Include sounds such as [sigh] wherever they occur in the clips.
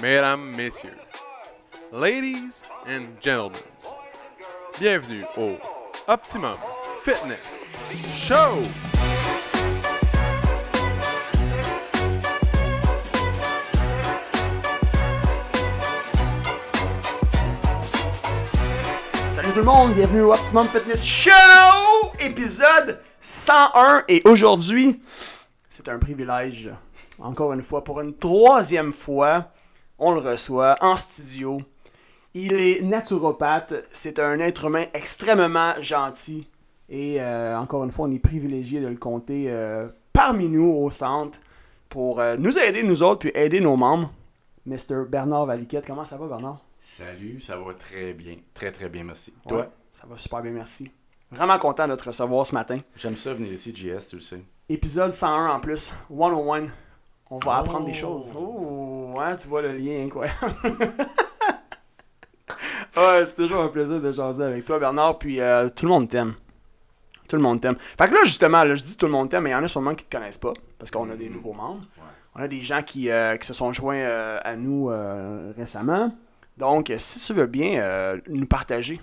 mesdames, messieurs, ladies and gentlemen, bienvenue au Optimum Fitness Show! Salut tout le monde, bienvenue au Optimum Fitness Show, épisode 101. Et aujourd'hui, c'est un privilège, encore une fois, pour une troisième fois, on le reçoit en studio. Il est naturopathe, c'est un être humain extrêmement gentil. Et euh, encore une fois, on est privilégié de le compter euh, parmi nous au centre pour euh, nous aider, nous autres, puis aider nos membres. Mr. Bernard Valiquette, comment ça va, Bernard? Salut, ça va très bien. Très, très bien, merci. Ouais, Toi? ça va super bien, merci. Vraiment content de te recevoir ce matin. J'aime ça venir ici, JS, tu le sais. Épisode 101 en plus, 101. On va Oh. apprendre des choses. Oh, ouais, tu vois le lien incroyable. [laughs] ouais, c'est toujours un plaisir de jaser avec toi, Bernard. Puis euh, tout le monde t'aime. Tout le monde t'aime. Fait que là, justement, là, je dis tout le monde t'aime, mais il y en a sûrement qui te connaissent pas, parce qu'on a des nouveaux membres. Ouais. On a des gens qui, euh, qui se sont joints euh, à nous récemment. Donc, si tu veux bien nous partager,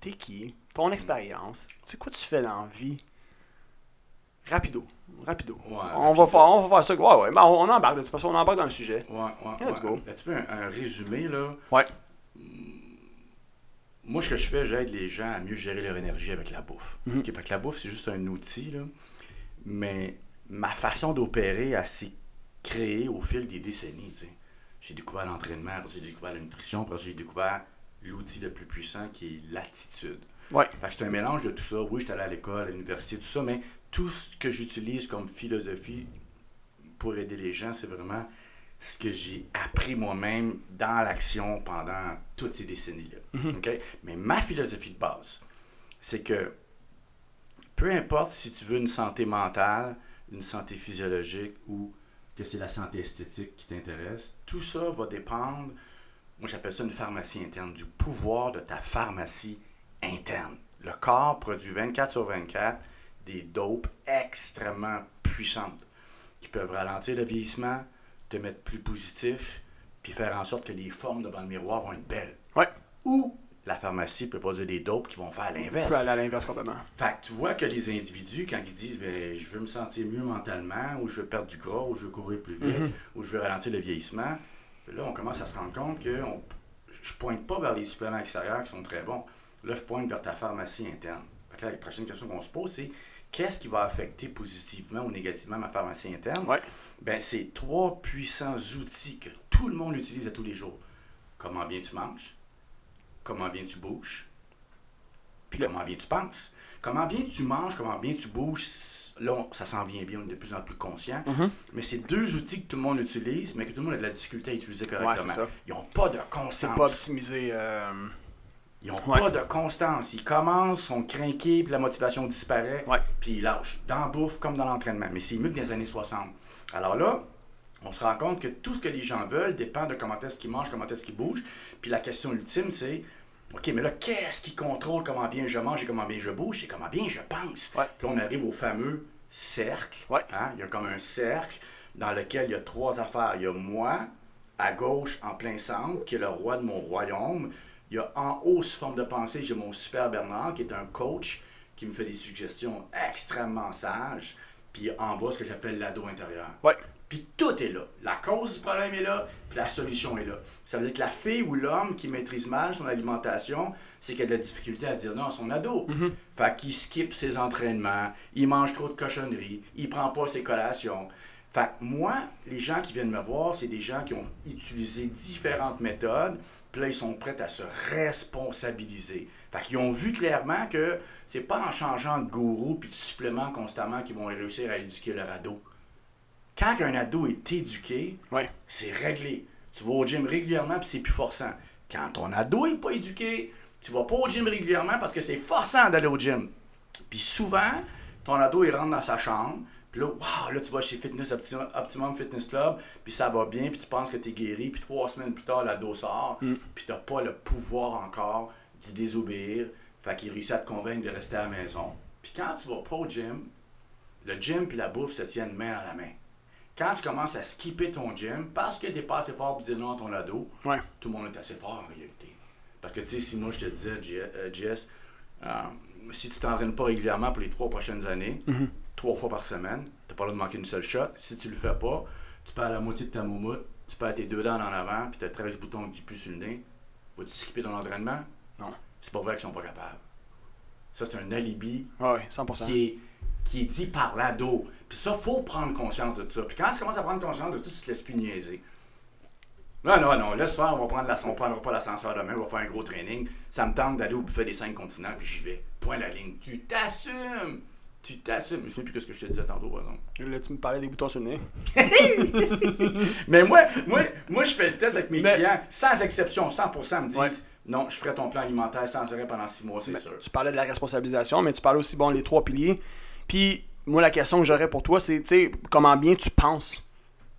t'es qui, ton expérience, tu sais quoi tu fais dans la vie, rapido, rapido. Ouais, on, va faire, on va faire ça. Ouais, ouais, mais on, on embarque de toute façon, on embarque dans le sujet. Ouais, ouais, Let's go. Là, tu veux un, un résumé, là? Ouais. Moi, ce que je fais, j'aide les gens à mieux gérer leur énergie avec la bouffe. Mhm. Fait que la bouffe, c'est juste un outil, là. Mais ma façon d'opérer, elle s'est créée au fil des décennies, tu sais. J'ai découvert l'entraînement, j'ai découvert la nutrition, après j'ai découvert l'outil le plus puissant qui est l'attitude. Ouais. Fait que c'est un mélange de tout ça. Oui, j'étais allé à l'école, à l'université, tout ça, mais tout ce que j'utilise comme philosophie pour aider les gens, c'est vraiment ce que j'ai appris moi-même dans l'action pendant toutes ces décennies-là. OK? Mais ma philosophie de base, c'est que peu importe si tu veux une santé mentale, une santé physiologique ou que c'est la santé esthétique qui t'intéresse, tout ça va dépendre, moi j'appelle ça une pharmacie interne, du pouvoir de ta pharmacie interne. Le corps produit 24 sur 24 des dopes extrêmement puissantes qui peuvent ralentir le vieillissement, te mettre plus positif, puis faire en sorte que les formes devant le miroir vont être belles. Ouais. Ou la pharmacie peut produire des dopes qui vont faire l'inverse. peut aller à l'inverse complètement. Fait que tu vois que les individus, quand ils disent ben, je veux me sentir mieux mentalement, ou je veux perdre du gras, ou je veux courir plus vite, Mhm. ou je veux ralentir le vieillissement, ben là, on commence à se rendre compte que on- je pointe pas vers les suppléments extérieurs qui sont très bons. Là, je pointe vers ta pharmacie interne. Fait que là, la prochaine question qu'on se pose, c'est qu'est-ce qui va affecter positivement ou négativement ma pharmacie interne? Ouais. Ben, c'est trois puissants outils que tout le monde utilise à tous les jours. Comment bien tu manges, comment bien tu bouges, puis Le- comment bien tu penses? Comment bien tu manges, comment bien tu bouges, là, on- ça s'en vient bien, on est de plus en plus conscient. Mhm. Mais c'est deux outils que tout le monde utilise, mais que tout le monde a de la difficulté à utiliser correctement. c'est ça. Ils n'ont pas de C'est constance. pas optimisé. euh, Ils n'ont Ouais. pas de constance. Ils commencent, sont craqués, puis la motivation disparaît, Ouais. puis ils lâchent. Dans la bouffe comme dans l'entraînement. Mais c'est mieux que dans les années 60. Alors là, on se rend compte que tout ce que les gens veulent dépend de comment est-ce qu'ils mangent, comment est-ce qu'ils bougent. Puis la question ultime, c'est OK, mais là, qu'est-ce qui contrôle comment bien je mange et comment bien je bouge? C'est comment bien je pense. Ouais. Puis là, on arrive au fameux cercle. Ouais. Hein? Il y a comme un cercle dans lequel il y a trois affaires. Il y a moi, à gauche, en plein centre, qui est le roi de mon royaume. Il y a en haut, sous forme de pensée, j'ai mon super Bernard, qui est un coach, qui me fait des suggestions extrêmement sages. Puis en bas, ce que j'appelle l'ado intérieur. Ouais. Puis tout est là. La cause du problème est là, puis la solution est là. Ça veut dire que la fille ou l'homme qui maîtrise mal son alimentation, c'est qu'il a de la difficulté à dire non à son ado. Fait qu'il skip ses entraînements, il mange trop de cochonneries, il prend pas ses collations. Fait que moi, les gens qui viennent me voir, c'est des gens qui ont utilisé différentes méthodes, puis là, ils sont prêts à se responsabiliser. Fait qu'ils ont vu clairement que c'est pas en changeant de gourou puis de suppléments constamment qu'ils vont réussir à éduquer leur ado. Quand un ado est éduqué, Ouais. c'est réglé. Tu vas au gym régulièrement puis c'est plus forçant. Quand ton ado n'est pas éduqué, tu vas pas au gym régulièrement parce que c'est forçant d'aller au gym. Puis souvent, ton ado, il rentre dans sa chambre, puis là, wow, là, tu vas chez Fitness Optimum, Optimum Fitness Club, puis ça va bien, puis tu penses que tu es guéri, puis trois semaines plus tard, l'ado sort, puis tu n'as pas le pouvoir encore d'y désobéir. Fait qu'il réussit à te convaincre de rester à la maison. Puis quand tu vas pas au gym, le gym puis la bouffe se tiennent main à la main. quand tu commences à skipper ton gym parce que t'es pas assez fort pour dire non à ton ado, Ouais. tout le monde est assez fort en réalité. Parce que tu sais, si moi je te disais, euh, Jess, euh, si tu t'entraînes pas régulièrement pour les trois prochaines années, Mm-hmm. Trois fois par semaine, t'as pas le droit de manquer une seule shot. Si tu le fais pas, tu perds la moitié de ta moumoute, tu perds tes deux dents en avant, puis t'as 13 boutons du pu sur le nez. Vas-tu skipper ton entraînement? Non. C'est pas vrai qu'ils sont pas capables. Ça, c'est un alibi Ouais, ouais, 100%. qui est, qui est dit par l'ado. Puis ça, faut prendre conscience de ça. Puis quand tu commences à prendre conscience de ça, tu te laisses plus niaiser. Non, non, non, laisse faire, on va prendre la, on prendra pas l'ascenseur demain, on va faire un gros training. Ça me tente d'aller au buffet des cinq continents, puis j'y vais. Point la ligne. Tu t'assumes! Tu t'assumes. Je sais plus ce que je te disais tantôt, par exemple. Là, tu me parlais des boutons sur le nez. [laughs] Mais moi, moi, moi, je fais le test avec mes Mais- clients, sans exception, 100% me disent Ouais. non, je ferai ton plan alimentaire sans arrêt pendant six mois, c'est Ben, sûr. Tu parlais de la responsabilisation, mais tu parlais aussi, bon, les trois piliers. Puis, moi, la question que j'aurais pour toi, c'est, tu sais, comment bien tu penses?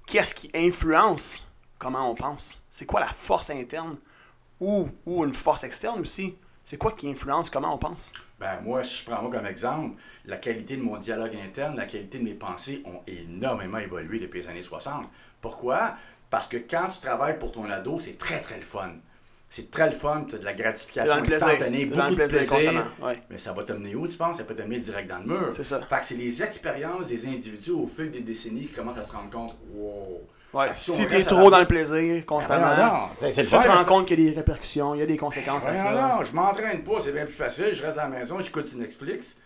Qu'est-ce qui influence comment on pense? C'est quoi la force interne? Ou, ou une force externe aussi? C'est quoi qui influence comment on pense? Ben, moi, si je prends moi comme exemple, la qualité de mon dialogue interne, la qualité de mes pensées ont énormément évolué depuis les années 60. Pourquoi? Parce que quand tu travailles pour ton ado, c'est très, très le fun. C'est très le fun, tu as de la gratification instantanée, beaucoup de plaisir plaisir. Ouais. Mais ça va t'amener où, tu penses? Ça peut t'amener direct dans le mur. C'est ça. Fait que c'est les expériences des individus au fil des décennies qui commencent à se rendre compte, wow. Ouais, on si t'es trop dans le plaisir constamment, Ben, c'est tu te rends compte qu'il y a des répercussions, il y a des conséquences à ça. non, je m'entraîne pas, c'est bien plus facile. Je reste à la maison, j'écoute du Netflix,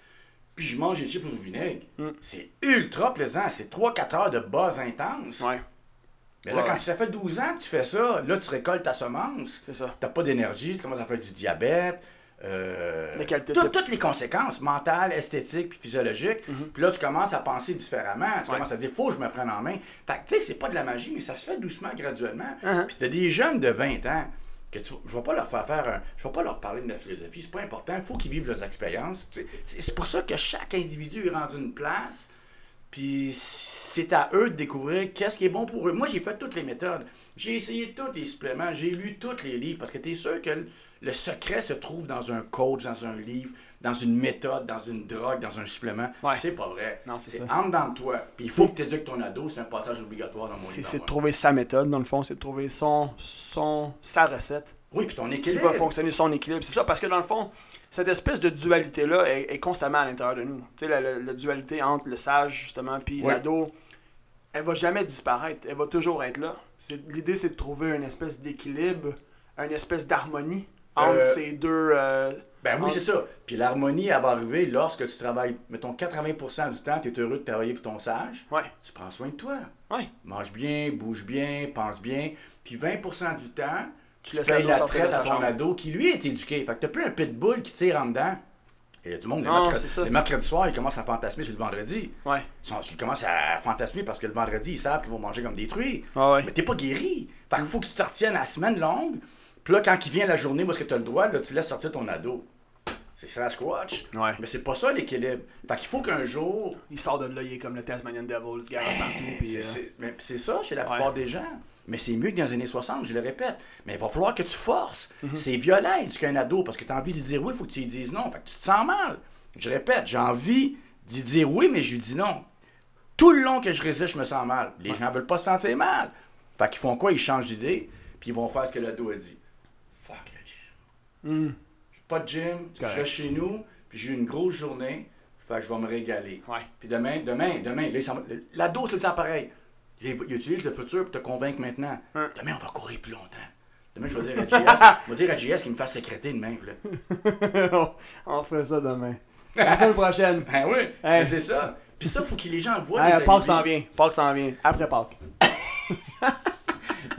puis je mange des chips au vinaigre. Mm. C'est ultra plaisant. C'est 3-4 heures de buzz intense. Ouais, Mais là, Ouais, quand ça fait 12 ans que tu fais ça, là, tu récoltes ta semence. c'est ça. T'as pas d'énergie, tu commences à faire du diabète. Euh, toutes les conséquences mentales, esthétiques puis physiologiques. Puis là, tu commences à penser différemment. Tu. Ouais. commences à dire, faut que je me prenne en main. Fait que, tu sais, c'est pas de la magie, mais ça se fait doucement, graduellement. Uh-huh. Puis t'as des jeunes de 20 ans que tu, je vais pas leur faire faire un, je vais pas leur parler de la philosophie, c'est pas important. Il faut qu'ils vivent leurs expériences. C'est pour ça que chaque individu est rendu une place. Puis c'est à eux de découvrir qu'est-ce qui est bon pour eux. Moi, j'ai fait toutes les méthodes. J'ai essayé tous les suppléments. J'ai lu tous les livres parce que tu es sûr que le, secret se trouve dans un coach, dans un livre, dans une méthode, dans une drogue, dans un supplément. Ouais. C'est pas vrai. Non, c'est ça. entre dans toi. Puis il faut que tu éduques ton ado. C'est un passage obligatoire dans mon livre. c'est de trouver sa méthode, dans le fond, c'est de trouver son, son, sa recette Oui, puis ton qui équilibre. va fonctionner son équilibre. C'est ça, parce que dans le fond, cette espèce de dualité-là est, est constamment à l'intérieur de nous. Tu sais, la, la- la dualité entre le sage, justement, puis l'ado, elle va jamais disparaître. Elle va toujours être là. L'idée, c'est de trouver une espèce d'équilibre, une espèce d'harmonie entre Euh, ces deux. euh, Ben oui, c'est ça. Puis l'harmonie, elle va arriver lorsque tu travailles, mettons, 80% du temps, tu es heureux de travailler pour ton sage. Ouais, Tu prends soin de toi. ouais. Mange bien, bouge bien, pense bien. Puis 20% du temps, Tu tu, laisses payes la traite à ton ado qui, lui, est éduqué. Fait que t'as plus un pitbull qui tire en dedans. Et il y a du monde, les, Non, mercredis, c'est ça. les mercredis soirs, ils commencent à fantasmer sur le vendredi. Ouais. Ils, commencent à fantasmer parce que le vendredi, ils savent qu'ils vont manger comme des truies. Ouais, ouais. Mais t'es pas guéri. Fait qu'il faut que tu te retiennes à la semaine longue. Puis là, quand il vient la journée où est-ce que tu as le droit, là, tu laisses sortir ton ado. C'est ça, Squatch. Ouais. Mais c'est pas ça l'équilibre. Fait qu'il faut qu'un jour. Il sort de là, il est comme le Tasmanian Devil, il se garage partout. Puis, C'est- euh, mais c'est ça chez la Ouais. plupart des gens. Mais c'est mieux que dans les années 60, je le répète. Mais il va falloir que tu forces. Mhm. C'est violent éduquer un ado parce que tu as envie de lui dire oui, il faut que tu lui dises non. Fait que tu te sens mal. Je répète, j'ai envie d'y dire oui, mais je lui dis non. Tout le long que je résiste, je me sens mal. Les gens veulent pas se sentir mal. Fait qu'ils font quoi? Ils changent d'idée, puis ils vont faire ce que l'ado a dit. Hum, J'ai Pas de gym, je reste chez nous, puis j'ai eu une grosse journée. Fait que je vais me régaler. Ouais. Puis demain, demain, demain, là, va- l'ado, c'est tout le temps pareil. Il, il utilise le futur pour te convaincre maintenant. Hein. Demain, on va courir plus longtemps. Demain, je vais dire à JS, je vais dire à JS qu'il me fasse sécréter demain. Là. [laughs] on fait ça demain. La semaine prochaine. [laughs] Ben oui, Hey. mais c'est ça. Puis ça, faut que les gens voient. Hey, les Pâques alibis. s'en vient. Pâques s'en vient. Après Pâques. [laughs]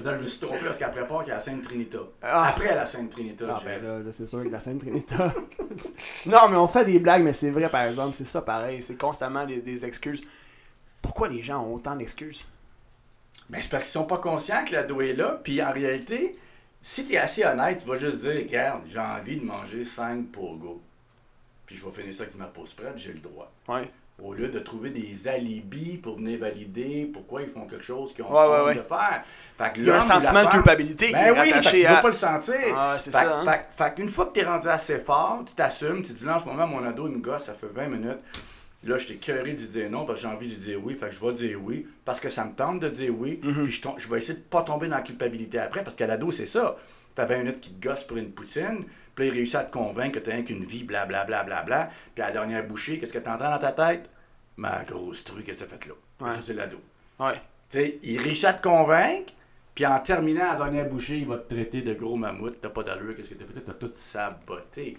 Je me suis trompé parce qu'après Pâques, il y a la Sainte Trinita. Ah. Après la Sainte Trinita, Ah ben là, là, c'est sûr que la Sainte Trinita. [laughs] non, mais on fait des blagues, mais c'est vrai par exemple, c'est ça pareil, c'est constamment des, des excuses. Pourquoi les gens ont autant d'excuses? Ben, c'est parce qu'ils sont pas conscients que l'ado est là. Puis en réalité, si tu es assez honnête, tu vas juste dire Regarde, j'ai envie de manger 5 go. Puis je vais finir ça avec ma pause prête, j'ai le droit. Ouais. Au lieu de trouver des alibis pour venir valider pourquoi ils font quelque chose qu'ils ont Ouais, ouais, de faire. Fait que Il y a un sentiment de culpabilité qui Ben est oui, fait que tu à- pas le sentir. Ah, c'est Fait- ça, hein. Fait, fait qu'une fois que tu es rendu assez fort, tu t'assumes, tu te dis là en ce moment, mon ado, il me gosse, ça fait 20 minutes. Là, j'étais curé de dire non parce que j'ai envie de dire oui. Fait que je vais dire oui parce que ça me tente de dire oui. Puis je, je vais essayer de pas tomber dans la culpabilité après parce qu'à l'ado, c'est ça. T'as 20 minutes qui te gosse pour une poutine. Puis là, il réussit à te convaincre que t'as rien qu'une vie, blablabla. Bla, bla, bla, Puis à la dernière bouchée, qu'est-ce que t'entends dans ta tête? Ma grosse truc, qu'est-ce que t'as fait là? Ouais. Ça, c'est l'ado. Ouais. Tu sais, il réussit à te convaincre, puis en terminant à la dernière bouchée, il va te traiter de gros mammouth, t'as pas d'allure, qu'est-ce que t'as fait? T'as tout saboté.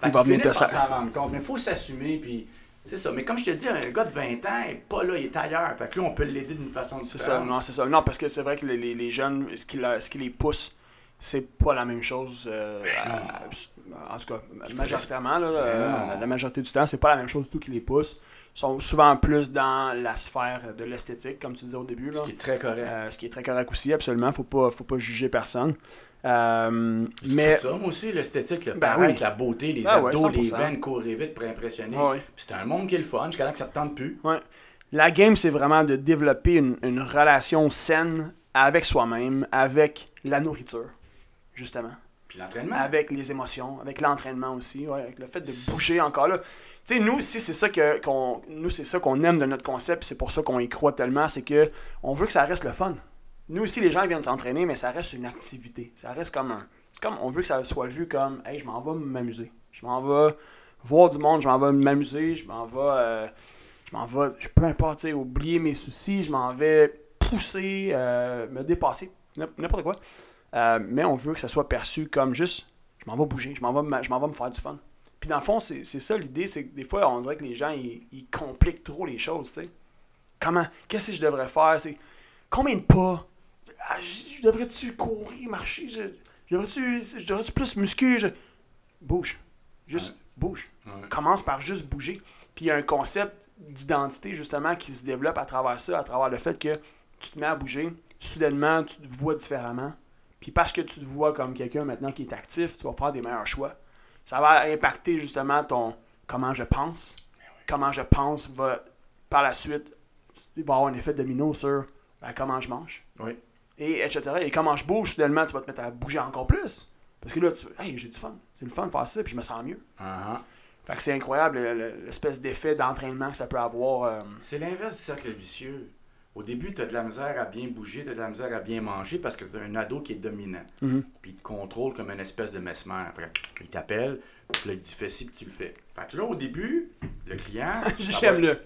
Fait Il va venir te s'en rendre compte, mais il faut s'assumer, puis c'est ça. Mais comme je te dis, un gars de 20 ans est pas là, il est ailleurs. Fait que là, on peut l'aider d'une façon C'est différente. ça, non, c'est ça. Non, parce que c'est vrai que les, jeunes, ce qui, la- ce qui les pousse, c'est pas la même chose. euh, à- en tout cas, majoritairement, là, euh, la majorité du temps, c'est pas la même chose du tout qui les pousse. Ils sont souvent plus dans la sphère de l'esthétique, comme tu disais au début. Là. Ce qui est très correct. Euh, ce qui est très correct aussi, absolument. Faut pas, faut pas juger personne. Euh, mais. ça, moi aussi, l'esthétique, le Ben oui. la beauté, les Ah ouais, abdos, les 100%. veines courir vite pour impressionner. Ouais, ouais. Puis C'est un monde qui est le fun, jusqu'à là que ça te tente plus. La game, c'est vraiment de développer une, une relation saine avec soi-même, avec la nourriture, justement. Puis l'entraînement. avec les émotions, avec l'entraînement aussi, ouais, avec le fait de bouger encore là. Tu sais, nous aussi, c'est ça que qu'on nous c'est ça qu'on aime de notre concept, c'est pour ça qu'on y croit tellement, c'est que on veut que ça reste le fun. Nous aussi, les gens viennent s'entraîner, mais ça reste une activité. Ça reste comme un. C'est comme on veut que ça soit vu comme Hey, je m'en vais m'amuser. Je m'en vais voir du monde, je m'en vais m'amuser, je m'en vais. euh, je m'en vais. je- Peu importe, tu sais, oublier mes soucis, je m'en vais pousser, euh, me dépasser, n'im- n'importe quoi. Euh, mais on veut que ça soit perçu comme juste je m'en vais bouger, je m'en vais, me- je m'en vais me faire du fun. Puis dans le fond, c'est c'est ça l'idée, c'est que des fois, on dirait que les gens, ils, ils compliquent trop les choses, tu sais. Comment, qu'est-ce que je devrais faire? C'est combien de pas? Ah, je, devrais-tu courir, marcher? Je, je devrais-tu, plus muscu? Je... Bouge. Juste bouge. Ouais. Commence par juste bouger. Puis il y a un concept d'identité, justement, qui se développe à travers ça, à travers le fait que tu te mets à bouger, soudainement, tu te vois différemment. Puis parce que tu te vois comme quelqu'un maintenant qui est actif, tu vas faire des meilleurs choix. Ça va impacter justement ton comment je pense. Comment je pense va par la suite il va avoir un effet domino sur ben, comment je mange. Oui. Et etc. Et comment je bouge, soudainement, tu vas te mettre à bouger encore plus. Parce que là, tu hey, j'ai du fun. C'est le fun de faire ça, puis je me sens mieux. Uh-huh. Fait que c'est incroyable le- le- l'espèce d'effet d'entraînement que ça peut avoir. euh, C'est l'inverse du cercle vicieux. Au début, tu as de la misère à bien bouger, tu as de la misère à bien manger parce que tu as un ado qui est dominant. Mhm. Puis il te contrôle comme une espèce de mesmer. Après, il t'appelle, puis là, il dit fais ci, puis tu le fais. Fait que là, au début, le client. [laughs] J'aime le.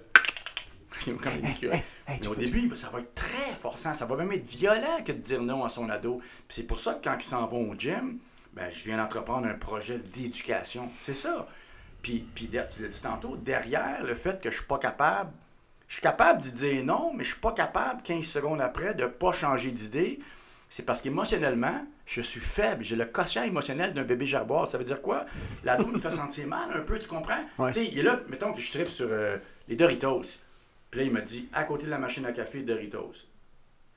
[laughs] Mais au début, ça va être très forçant. Ça va même être violent que de dire non à son ado. Puis c'est pour ça que quand ils s'en vont au gym, ben, je viens d'entreprendre un projet d'éducation. C'est ça. Puis, puis tu l'as dit tantôt, derrière le fait que je suis pas capable, je suis capable d'y dire non, mais je suis pas capable 15 secondes après de pas changer d'idée. C'est parce qu'émotionnellement, je suis faible. J'ai le quotient émotionnel d'un bébé gerboire. Ça veut dire quoi? L'ado me fait sentir mal un peu, tu comprends? Ouais. Tu sais, il est là, mettons que je tripe sur euh, les Doritos. Puis là, il m'a dit, à côté de la machine à café, Doritos.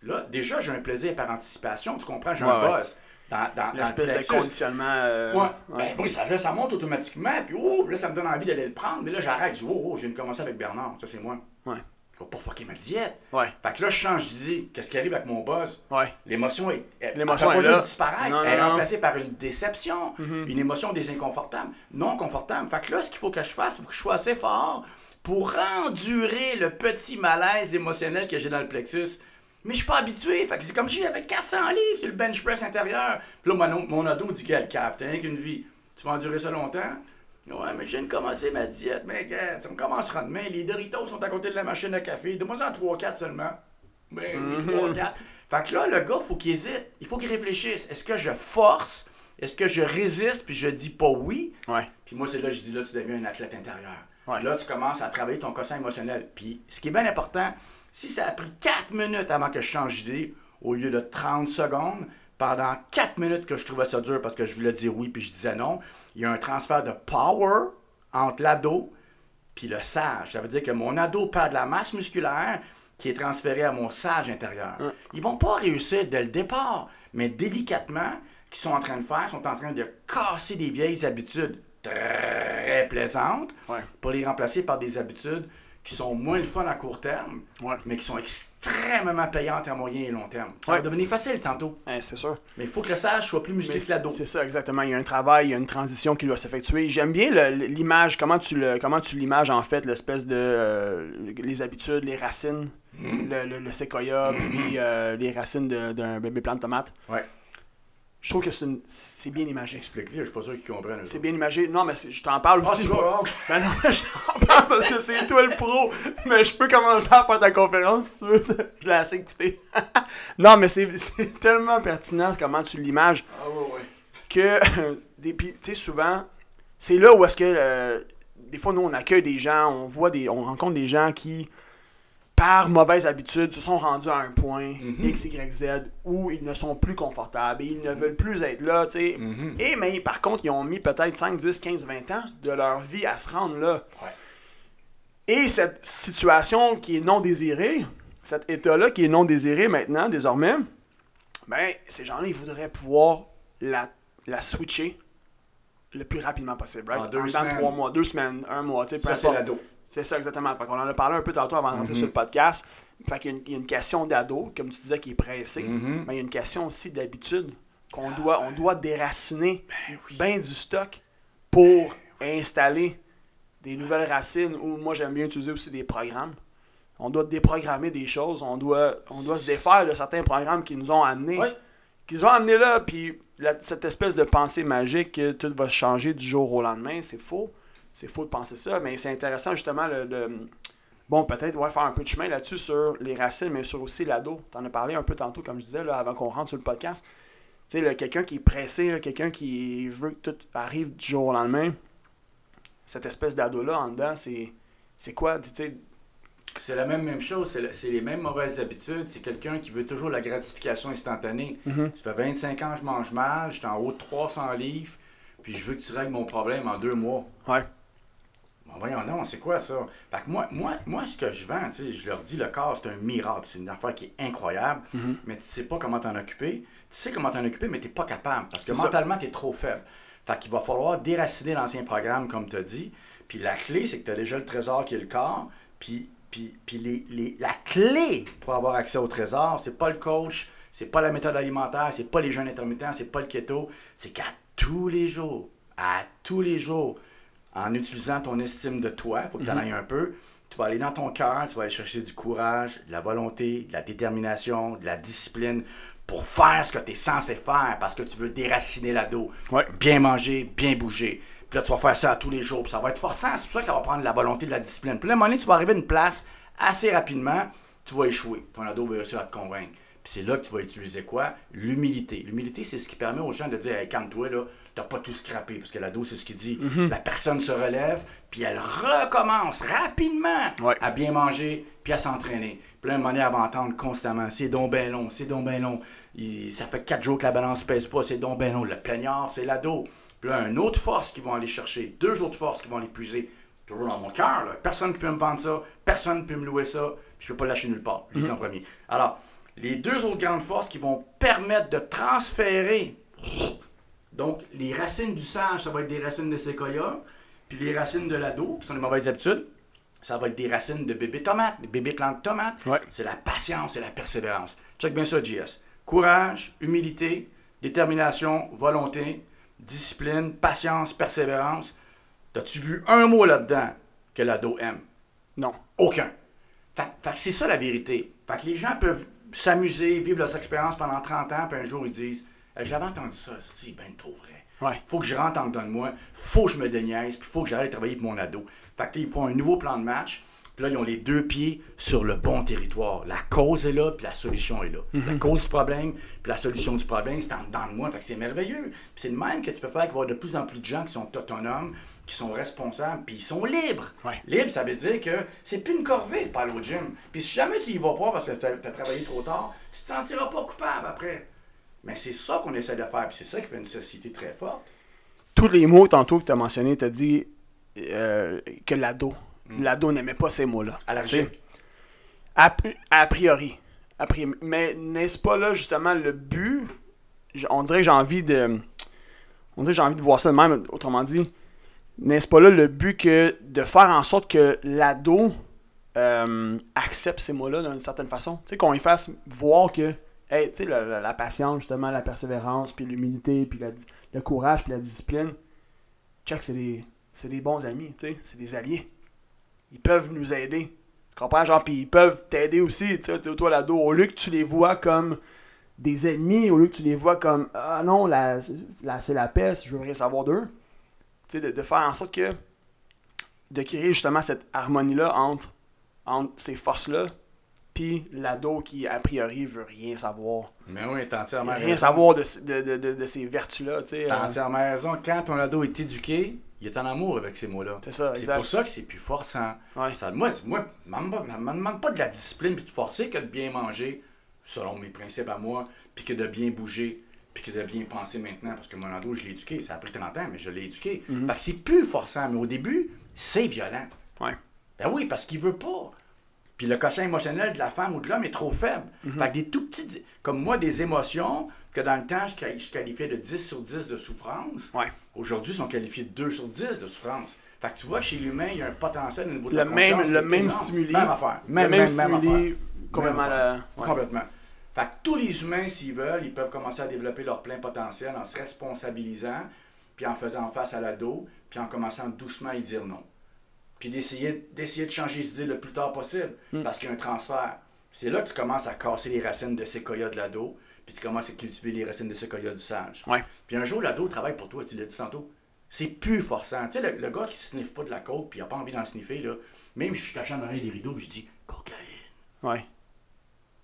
Là, déjà, j'ai un plaisir par anticipation, tu comprends? J'ai un ouais. Dans, L'espèce le de conditionnement. euh, Ouais. ouais. Ben oui, ça, là, ça monte automatiquement, puis oh, là, ça me donne envie d'aller le prendre, mais là, j'arrête. Je dis, oh, oh, je viens de commencer avec Bernard, ça, c'est moi. Ouais. Je vais pas fucker ma diète. Ouais. Fait que là, je change d'idée. Qu'est-ce qui arrive avec mon buzz? Ouais. L'émotion est. elle- L'émotion est va pas là. juste disparaître. Non, elle est remplacée par une déception, Mhm. une émotion désinconfortable, non confortable. Fait que là, ce qu'il faut que je fasse, il faut que je sois assez fort pour endurer le petit malaise émotionnel que j'ai dans le plexus. Mais je suis pas habitué. Fait que c'est comme si j'avais 400 livres sur le bench press intérieur. Puis là, mon, mon ado dit quelle cave, t'as rien qu'une vie. Tu vas endurer ça longtemps? Ouais, mais je viens de commencer ma diète. Mais regarde, ça me commencera demain. Les Doritos sont à côté de la machine à café. Donne-moi en 3-4 seulement. Mais oui, 3-4. Fait que là, le gars, faut qu'il hésite. Il faut qu'il réfléchisse. Est-ce que je force? Est-ce que je résiste? Puis je dis pas oui? Ouais. Puis moi, c'est là que je dis, là, tu deviens un athlète intérieur. Ouais. Là, tu commences à travailler ton quotient émotionnel. Puis, ce qui est bien important, si ça a pris 4 minutes avant que je change d'idée, au lieu de 30 secondes, pendant 4 minutes que je trouvais ça dur parce que je voulais dire oui puis je disais non, il y a un transfert de power entre l'ado puis le sage. Ça veut dire que mon ado perd de la masse musculaire qui est transférée à mon sage intérieur. Ils vont pas réussir dès le départ, mais délicatement, qu'ils sont en train de faire, sont en train de casser des vieilles habitudes très plaisantes Ouais. pour les remplacer par des habitudes qui sont moins le fun à court terme, Ouais. mais qui sont extrêmement payantes à moyen et long terme. Ça va devenir facile tantôt. Hein, c'est sûr. Mais il faut que le sage soit plus musclé que la dos. C'est ça, exactement. Il y a un travail, il y a une transition qui doit s'effectuer. J'aime bien l'image, comment tu le, comment tu l'images en fait, l'espèce de euh, les habitudes, les racines, Mm. le, le- le séquoia, [clears throat] puis euh, les racines d'un bébé plant de tomate. Ouais. Je trouve que c'est une- c'est bien imagé. Explique-le, je suis pas sûr qu'ils comprennent. C'est bien imagé. Non, mais je t'en parle Ah, aussi. vois, Ben non, j'en parle parce que c'est toi le pro. Mais je peux commencer à faire ta conférence si tu veux. Je l'ai assez écouté. [laughs] non, mais c'est tellement pertinent comment tu l'images Ah ouais, ouais. que puis, tu sais souvent c'est là où est-ce que euh, des fois nous on accueille des gens on voit des on rencontre des gens qui par mauvaise habitude se sont rendus à un point Mhm. x y z où ils ne sont plus confortables et ils ne veulent plus être là tu sais Mhm. et mais par contre ils ont mis peut-être 5 10 15 20 ans de leur vie à se rendre là Ouais. et cette situation qui est non désirée cet état là qui est non désiré maintenant désormais ben ces gens-là ils voudraient pouvoir la, la switcher le plus rapidement possible, right? En deux semaines. trois mois, deux semaines, un mois, tu sais, Ça, c'est l'ado. C'est ça, exactement. Fait qu'on en a parlé un peu tantôt avant de rentrer Mhm. sur le podcast. Fait qu'il y a une, il y a une question d'ado, comme tu disais, qui est pressée. Mhm. Mais il y a une question aussi d'habitude qu'on doit, on doit déraciner bien du stock pour installer des nouvelles racines ou moi j'aime bien utiliser aussi des programmes. On doit déprogrammer des choses, on doit, on doit se défaire de certains programmes qui nous ont amenés qui nous ont amené là, puis la- cette espèce de pensée magique que tout va changer du jour au lendemain, c'est faux. C'est faux de penser ça, mais c'est intéressant justement le, de- Bon, peut-être ouais, faire un peu de chemin là-dessus sur les racines, mais sur aussi l'ado. Tu en as parlé un peu tantôt, comme je disais, là, avant qu'on rentre sur le podcast. Tu sais, quelqu'un qui est pressé, quelqu'un qui veut que tout arrive du jour au lendemain, cette espèce d'ado-là en dedans, c'est, c'est quoi? Tu sais, C'est la même, même chose, c'est le- c'est les mêmes mauvaises habitudes. C'est quelqu'un qui veut toujours la gratification instantanée. Mhm. Ça fait 25 ans que je mange mal, j'étais en haut de 300 livres, puis je veux que tu règles mon problème en deux mois. ouais. Bon, voyons non, c'est quoi ça? Fait que moi, moi, moi, ce que je vends, tu je leur dis, le corps, c'est un miracle. C'est une affaire qui est incroyable, Mhm. mais tu sais pas comment t'en occuper. Tu sais comment t'en occuper, mais t'es pas capable, parce que mentalement, t'es trop faible. Fait qu'il va falloir déraciner l'ancien programme, comme tu as dit. Puis la clé, c'est que tu as déjà le trésor qui est le corps. Puis, puis, puis les, les- la clé pour avoir accès au trésor, c'est pas le coach, c'est pas la méthode alimentaire, c'est pas les jeûnes intermittents, c'est pas le keto. C'est qu'à tous les jours, à tous les jours, en utilisant ton estime de toi, il faut que tu en ailles un peu. Tu vas aller dans ton cœur, tu vas aller chercher du courage, de la volonté, de la détermination, de la discipline pour faire ce que tu es censé faire parce que tu veux déraciner l'ado. Ouais. Bien manger, bien bouger. Puis là, tu vas faire ça à tous les jours. Puis ça va être forçant. C'est pour ça que ça va prendre de la volonté, de la discipline. Puis là, à un moment donné, tu vas arriver à une place assez rapidement, tu vas échouer. Ton ado va réussir à te convaincre. C'est là que tu vas utiliser quoi? L'humilité. L'humilité, c'est ce qui permet aux gens de dire, hey, calme-toi, là, t'as pas tout scrappé. Parce que l'ado, c'est ce qu'il dit. La personne se relève, puis elle recommence rapidement Ouais. à bien manger, puis à s'entraîner. Puis là, un moment donné, elle va entendre constamment, c'est donc ben long, c'est donc ben long. Il- ça fait quatre jours que la balance pèse pas, c'est donc ben long. Le plaignard, c'est l'ado. Puis là, une autre force qu'ils vont aller chercher, deux autres forces qui vont les puiser, toujours dans mon cœur. là. Personne ne peut me vendre ça, personne ne peut me louer ça, puis je peux pas le lâcher nulle part. Je dis en premier. Alors, les deux autres grandes forces qui vont permettre de transférer donc, les racines du sage, ça va être des racines de séquoia. Puis les racines de l'ado, qui sont les mauvaises habitudes, ça va être des racines de bébé tomate, des bébés plants de tomates. Ouais. C'est la patience et la persévérance. Check bien ça, JS. Courage, humilité, détermination, volonté, discipline, patience, persévérance. T'as-tu vu un mot là-dedans que l'ado aime? Non. Aucun. Fait, fait que c'est ça la vérité. Fait que les gens peuvent s'amuser, vivre leurs expériences pendant 30 ans, puis un jour ils disent Eh, J'avais entendu ça, c'est bien trop vrai. Ouais. Faut que je rentre en dedans de moi, faut que je me déniaise, puis faut que j'arrête de travailler pour mon ado. Fait que là, ils font un nouveau plan de match, puis là, ils ont les deux pieds sur le bon territoire. La cause est là, puis la solution est là. La cause du problème, puis la solution du problème, c'est en dedans de moi. Fait que c'est merveilleux. C'est le même que tu peux faire qu'il va y avoir de plus en plus de gens qui sont autonomes, qui sont responsables, puis ils sont libres. Ouais. Libre, ça veut dire que c'est plus une corvée de pas aller au gym. Puis si jamais tu y vas pas parce que tu as, travaillé trop tard, tu te sentiras pas coupable après. Mais c'est ça qu'on essaie de faire, puis c'est ça qui fait une société très forte. tous les mots tantôt que tu as mentionnés, tu as dit euh, que l'ado. L'ado n'aimait pas ces mots-là. Tu sais, A, a priori. A priori. Mais n'est-ce pas là justement le but? On dirait que j'ai envie de. On dirait que j'ai envie de voir ça de même. Autrement dit, n'est-ce pas là le but que de faire en sorte que l'ado euh, accepte ces mots-là d'une certaine façon. Tu sais, qu'on lui fasse voir que, hey, tu sais, la, la- patience, justement, la persévérance, puis l'humilité, puis le courage, puis la discipline, check, c'est des, c'est des bons amis, tu sais, c'est des alliés. Ils peuvent nous aider. Tu comprends? Genre, puis ils peuvent t'aider aussi, tu sais, toi, l'ado, au lieu que tu les vois comme des ennemis, au lieu que tu les vois comme, ah non, c'est la peste, je rien savoir d'eux. De, de faire en sorte que, de créer justement cette harmonie-là entre, entre ces forces-là, puis l'ado qui, a priori, veut rien savoir. Mais oui, t'as entièrement Rien raison. savoir de, de, de, de- ces vertus-là, tu sais. T'as euh, entièrement raison. Quand ton ado est éduqué, il est en amour avec ces mots-là. C'est ça, C'est pour ça que c'est plus forçant. Ouais. Ça, moi, moi, ne me demande pas de la discipline puis de forcer que de bien manger, selon mes principes à moi, puis que de bien bouger, puis que de bien penser maintenant. Parce que mon ado, je l'ai éduqué. Ça a pris 30 ans, mais je l'ai éduqué. Mhm. Fait que c'est plus forçant. Mais au début, c'est violent. Ouais. Ben oui, parce qu'il veut pas. Puis le quotient émotionnel de la femme ou de l'homme est trop faible. Mhm. Fait que des tout petits, comme moi, des émotions que dans le temps, je, quali- je qualifiais de 10 sur 10 de souffrance, Ouais. aujourd'hui sont qualifiés de 2 sur 10 de souffrance. Fait que tu vois, chez l'humain, il y a un potentiel au niveau de Le la même, le même stimuli. Même affaire. le même, stimuli, affaire. complètement Même la. ouais. Complètement. Fait que tous les humains, s'ils veulent, ils peuvent commencer à développer leur plein potentiel en se responsabilisant, puis en faisant face à l'ado, puis en commençant doucement à y dire non. Puis d'essayer, d'essayer de changer les idées le plus tard possible, Hmm. parce qu'il y a un transfert. C'est là que tu commences à casser les racines de séquoia de l'ado, puis tu commences à cultiver les racines de séquoia du sage. Ouais. Puis un jour, l'ado travaille pour toi, tu l'as dit tantôt. C'est plus forçant. Tu sais, le, le gars qui sniffe pas de la coke, puis il a pas envie d'en sniffer, là, même si je suis caché en arrière des rideaux, puis je dis cocaïne. Ouais.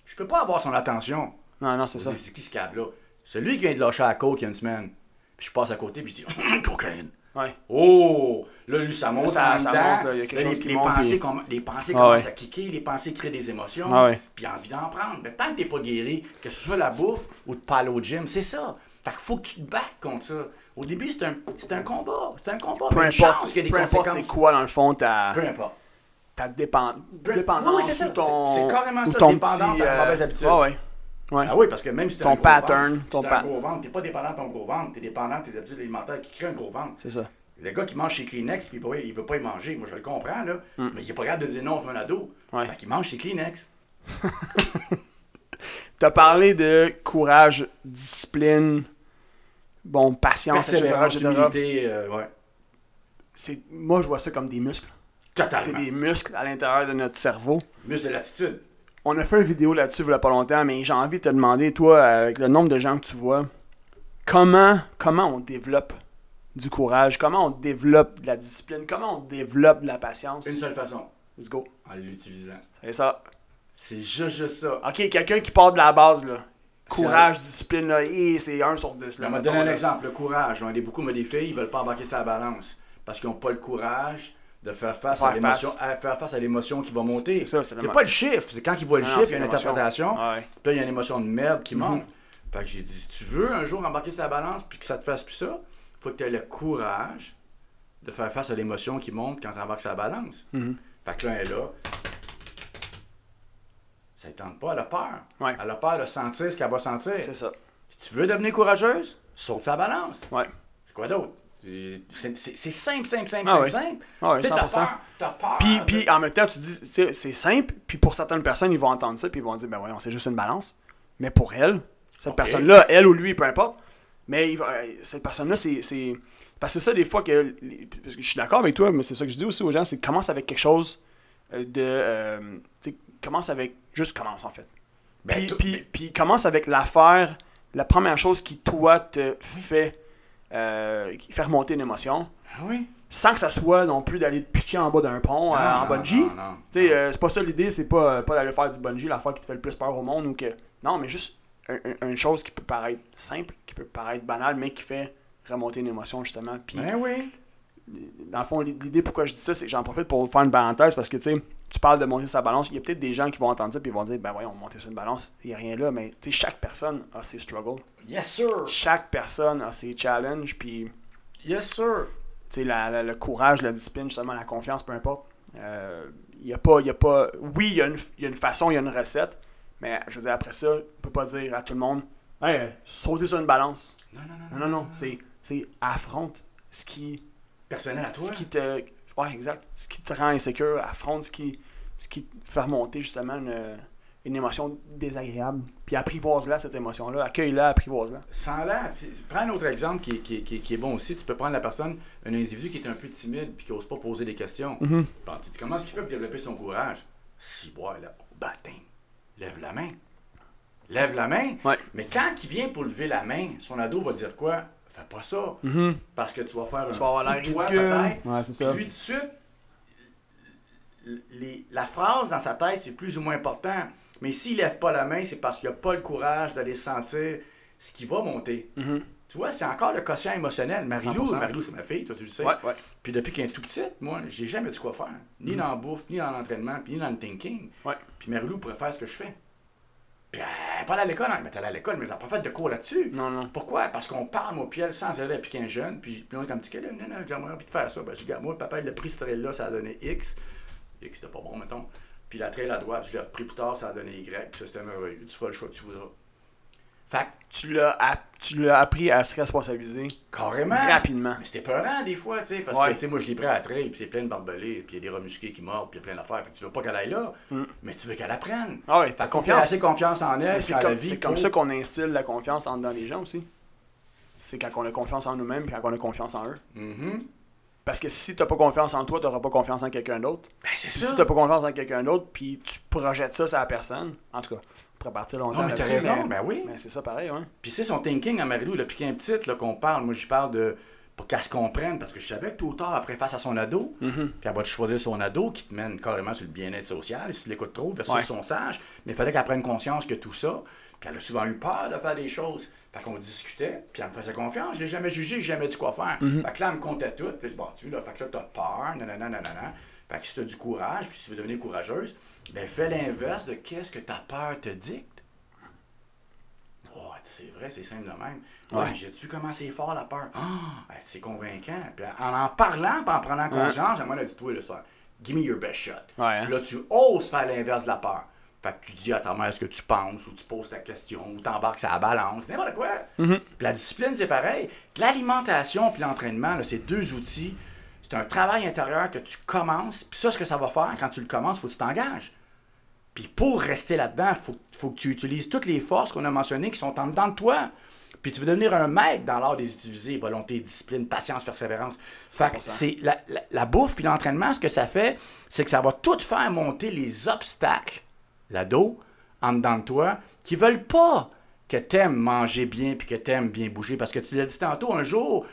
Je peux pas avoir son attention. Non, non, c'est ça. C'est qui ce câble-là? Celui qui vient de lâcher à la coke il y a une semaine. Puis je passe à côté, puis je dis cocaïne. Ouais. Oh! Là, lui, ça monte Ça- monte, là, il y a quelque Là, chose les, qui les monte, pensées, puis- comm- les pensées Ah commencent ouais. à kicker, les pensées créent des émotions, Ah ouais. puis envie d'en prendre. Mais tant que t'es pas guéri, que ce soit la bouffe ou de pas aller au gym, c'est ça. Fait qu'il faut que tu te battes contre ça. Au début, c'est un, un combat. C'est un combat. Peu importe, c'est quoi, dans le fond, ta, Peu importe. Ta dépend- Peu- dépendance Oui, oui, ça. ou ton. C'est- carrément ou ça, ton dépendance petit, à la euh, mauvaise habitude. Ouais, ouais. Ouais. Ah oui, parce que même si t'as Ton un gros pattern, ventre, ton si un gros ventre, t'es pas dépendant de ton gros ventre, t'es dépendant de tes habitudes alimentaires qui créent un gros ventre. C'est ça. Le gars qui mange chez Kleenex puis il veut- pas y manger, moi je le comprends là, mais il est pas capable de dire non à un ado. Ouais. Fait qu'il mange chez Kleenex. [laughs] T'as parlé de courage, discipline, bon, patience. Persévérance, etc. euh, ouais. C'est- Moi, je vois ça comme des muscles. C'est Totalement. des muscles à l'intérieur de notre cerveau. Muscle de l'attitude. On a fait une vidéo là-dessus il y a pas longtemps, mais j'ai envie de te demander, toi, avec le nombre de gens que tu vois, comment, comment on développe du courage, comment on développe de la discipline, comment on développe de la patience? Une seule façon, Let's go. en l'utilisant. C'est ça. C'est juste, juste ça. Ok, quelqu'un qui part de la base, là. Courage, discipline, là, et c'est 1 sur 10. Je Là, vais te mettons, donner un là. exemple, le courage. On a des, beaucoup de des filles, ils veulent pas embarquer sur la balance parce qu'ils n'ont pas le courage de faire face Faire à l'émotion, face. à faire face à l'émotion qui va monter. C'est ça, c'est c'est pas le chiffre, c'est quand ils voient le Non, chiffre, il y a une l'émotion. interprétation. Ouais. Puis là, il y a une émotion de merde qui monte. Mhm. Fait que j'ai dit, si tu veux un jour embarquer sur la balance puis que ça te fasse plus ça, faut que tu aies le courage de faire face à l'émotion qui monte quand tu embarques sur la balance. Mhm. Fait que là, elle est là. Ça ne tente pas, elle a peur. Ouais. Elle a peur de sentir ce qu'elle va sentir. C'est ça. Si tu veux devenir courageuse, saute sa balance. Ouais. C'est quoi d'autre? C'est simple, simple, simple, Ah simple, oui. simple. Ah oui, Tu sais, t'as 100%. peur. Puis, de- puis en même temps, tu dis, c'est simple, puis pour certaines personnes, ils vont entendre ça, puis ils vont dire, ben voyons, c'est juste une balance. Mais pour elle, cette personne-là, elle ou lui, peu importe, mais cette personne-là, c'est. Parce que c'est ça, des fois, que. Parce que je suis d'accord avec toi, mais c'est ça que je dis aussi aux gens, c'est commence avec quelque chose euh, de. euh, tu sais, commence avec. Juste commence, en fait. Ben, Puis, puis, puis commence avec l'affaire, la première chose qui, toi, te fait. Euh, qui fait remonter une émotion Ah oui? sans que ça soit non plus d'aller te pitcher en bas d'un pont euh, en bungee. euh, c'est pas ça l'idée, c'est pas, euh, pas d'aller faire du bungee, l'affaire qui te fait le plus peur au monde ou que. Non, mais juste un- un- une chose qui peut paraître simple, qui peut paraître banale, mais qui fait remonter une émotion justement. Puis, Ben oui. dans le fond, l'idée pourquoi je dis ça, c'est que j'en profite pour faire une parenthèse parce que tu sais, tu parles de monter sa balance. Il y a peut-être des gens qui vont entendre ça ils vont dire, ben voyons, monter sur une balance, il n'y a rien là, mais tu sais, chaque personne a ses struggles. Yes, sir. Chaque personne a ses challenges, puis Yes, sir. tu sais, le courage, la discipline, justement, la confiance, peu importe. Euh, Il y a pas, il y a pas. Oui, il y, a une- y a une façon, il y a une recette, mais je veux dire, après ça, on peut pas dire à tout le monde, hey, sauter sur une balance. Non, non, non. Non, non, non, c'est, c'est affronte ce qui, Personnel à toi. ce qui te. Ouais, exact. Ce qui te rend insécure, affronte ce qui, ce qui te fait remonter justement une, une émotion désagréable. Puis apprivoise-la, cette émotion-là. Accueille-la, apprivoise-la. Sans-la, prends un autre exemple qui, est- qui qui est- qui est bon aussi. Tu peux prendre la personne, un individu qui est un peu timide puis qui n'ose pas poser des questions. Bon, tu dis comment est-ce qu'il fait pour développer son courage? Si, bois, là, baptême. Lève la main. Lève la main. Ouais. Mais quand il vient pour lever la main, son ado va dire quoi? Fais pas ça. Mhm. Parce que tu vas faire un Tu vas avoir l'air ridicule. peut-être. Ouais, c'est Puis ça. lui, tout de suite, les- la phrase dans sa tête, c'est plus ou moins important. Mais s'il lève pas la main, c'est parce qu'il n'a pas le courage d'aller sentir ce qui va monter. Mhm. Tu vois, c'est encore le quotient émotionnel. Marie-Lou, 100%. Marie-Lou, c'est ma fille, toi, tu le sais. Ouais, ouais. Puis depuis qu'elle est tout petite, moi, j'ai jamais dit quoi faire. Ni dans la bouffe, ni dans l'entraînement, puis ni dans le thinking. Ouais. Puis Marie-Lou pourrait faire ce que je fais. Puis elle n'est pas allée à l'école, hein, mais elle est à l'école, mais elle n'a pas fait de cours là-dessus. Non, non. Pourquoi? Parce qu'on parle, moi, puis elle, sans aller appliquer un jeune, puis, puis on est comme petit, que là, non, non, j'aimerais envie de faire ça. Ben, je dis, moi, papa, il a pris ce trail-là, ça a donné X. X, c'était pas bon, mettons. Puis la trail à droite, je l'ai repris plus tard, ça a donné Y, puis ça, c'était merveilleux. Tu feras le choix que tu voudras. Fait que, Tu l'as tu l'as appris à se responsabiliser carrément. rapidement. Mais c'était peurant des fois, tu sais, parce Ouais. que, tu sais, moi, je l'ai pris à la trail, puis c'est plein de barbelés, puis il y a des remusqués qui mordent, puis il y a plein d'affaires. Fait que tu veux pas qu'elle aille là, mais tu veux qu'elle apprenne. Ah ouais, Fait t'as confiance. assez confiance en elle, C'est comme, vie. c'est comme ça qu'on instille la confiance en dans les gens aussi. C'est quand on a confiance en nous-mêmes quand on a confiance en eux. Mhm. Parce que si t'as pas confiance en toi, t'auras pas confiance en quelqu'un d'autre. Ben, c'est ça. si t'as pas confiance en quelqu'un d'autre, puis tu projettes ça sur la personne, en tout cas, pourrait partir longtemps Non, mais t'as raison, mais- ben oui. Mais c'est ça pareil, ouais. Puis c'est son thinking à Marilou, là, puis qu'un petit, là, qu'on parle, moi, j'y parle de. pour qu'elle se comprenne, parce que je savais que tôt ou tard, elle ferait face à son ado, Mhm. puis elle va te choisir son ado qui te mène carrément sur le bien-être social, si tu l'écoutes trop, versus Ouais. son sage. Mais il fallait qu'elle prenne conscience que tout ça, puis elle a souvent eu peur de faire des choses. Fait qu'on discutait, puis elle me faisait confiance, je l'ai jamais jugé, j'ai jamais dit quoi faire. Mhm. Fait que là, elle me comptait tout, puis bon, tu vois, là, fait que là, t'as peur, nanana, nanana. Fait que si t'as du courage, puis si tu veux devenir courageuse, ben fais l'inverse de qu'est-ce que ta peur te dicte. Oh, c'est vrai, c'est simple de même. Ouais, Ouais. mais j'ai-tu comment c'est fort la peur? Ah, ben, c'est convaincant. Puis en en parlant, puis en prenant conscience, moi, elle a dit, toi, le soir, give me your best shot. Ouais, hein? Puis là, tu oses faire l'inverse de la peur. Fait que tu dis à ta mère ce que tu penses, ou tu poses ta question, ou t'embarques la balance, n'importe quoi. Puis la discipline, c'est pareil. L'alimentation puis l'entraînement, là, c'est deux outils. C'est un travail intérieur que tu commences. Puis ça, ce que ça va faire, quand tu le commences, il faut que tu t'engages. Puis pour rester là-dedans, il faut, faut que tu utilises toutes les forces qu'on a mentionnées qui sont en dedans de toi. Puis tu veux devenir un maître dans l'art des utiliser, volonté, discipline, patience, persévérance. Fait que 100%. c'est la, la, la bouffe puis l'entraînement, ce que ça fait, c'est que ça va tout faire monter les obstacles, l'ado, en dedans de toi, qui veulent pas que t'aimes manger bien puis que t'aimes bien bouger. Parce que tu l'as dit tantôt, un jour,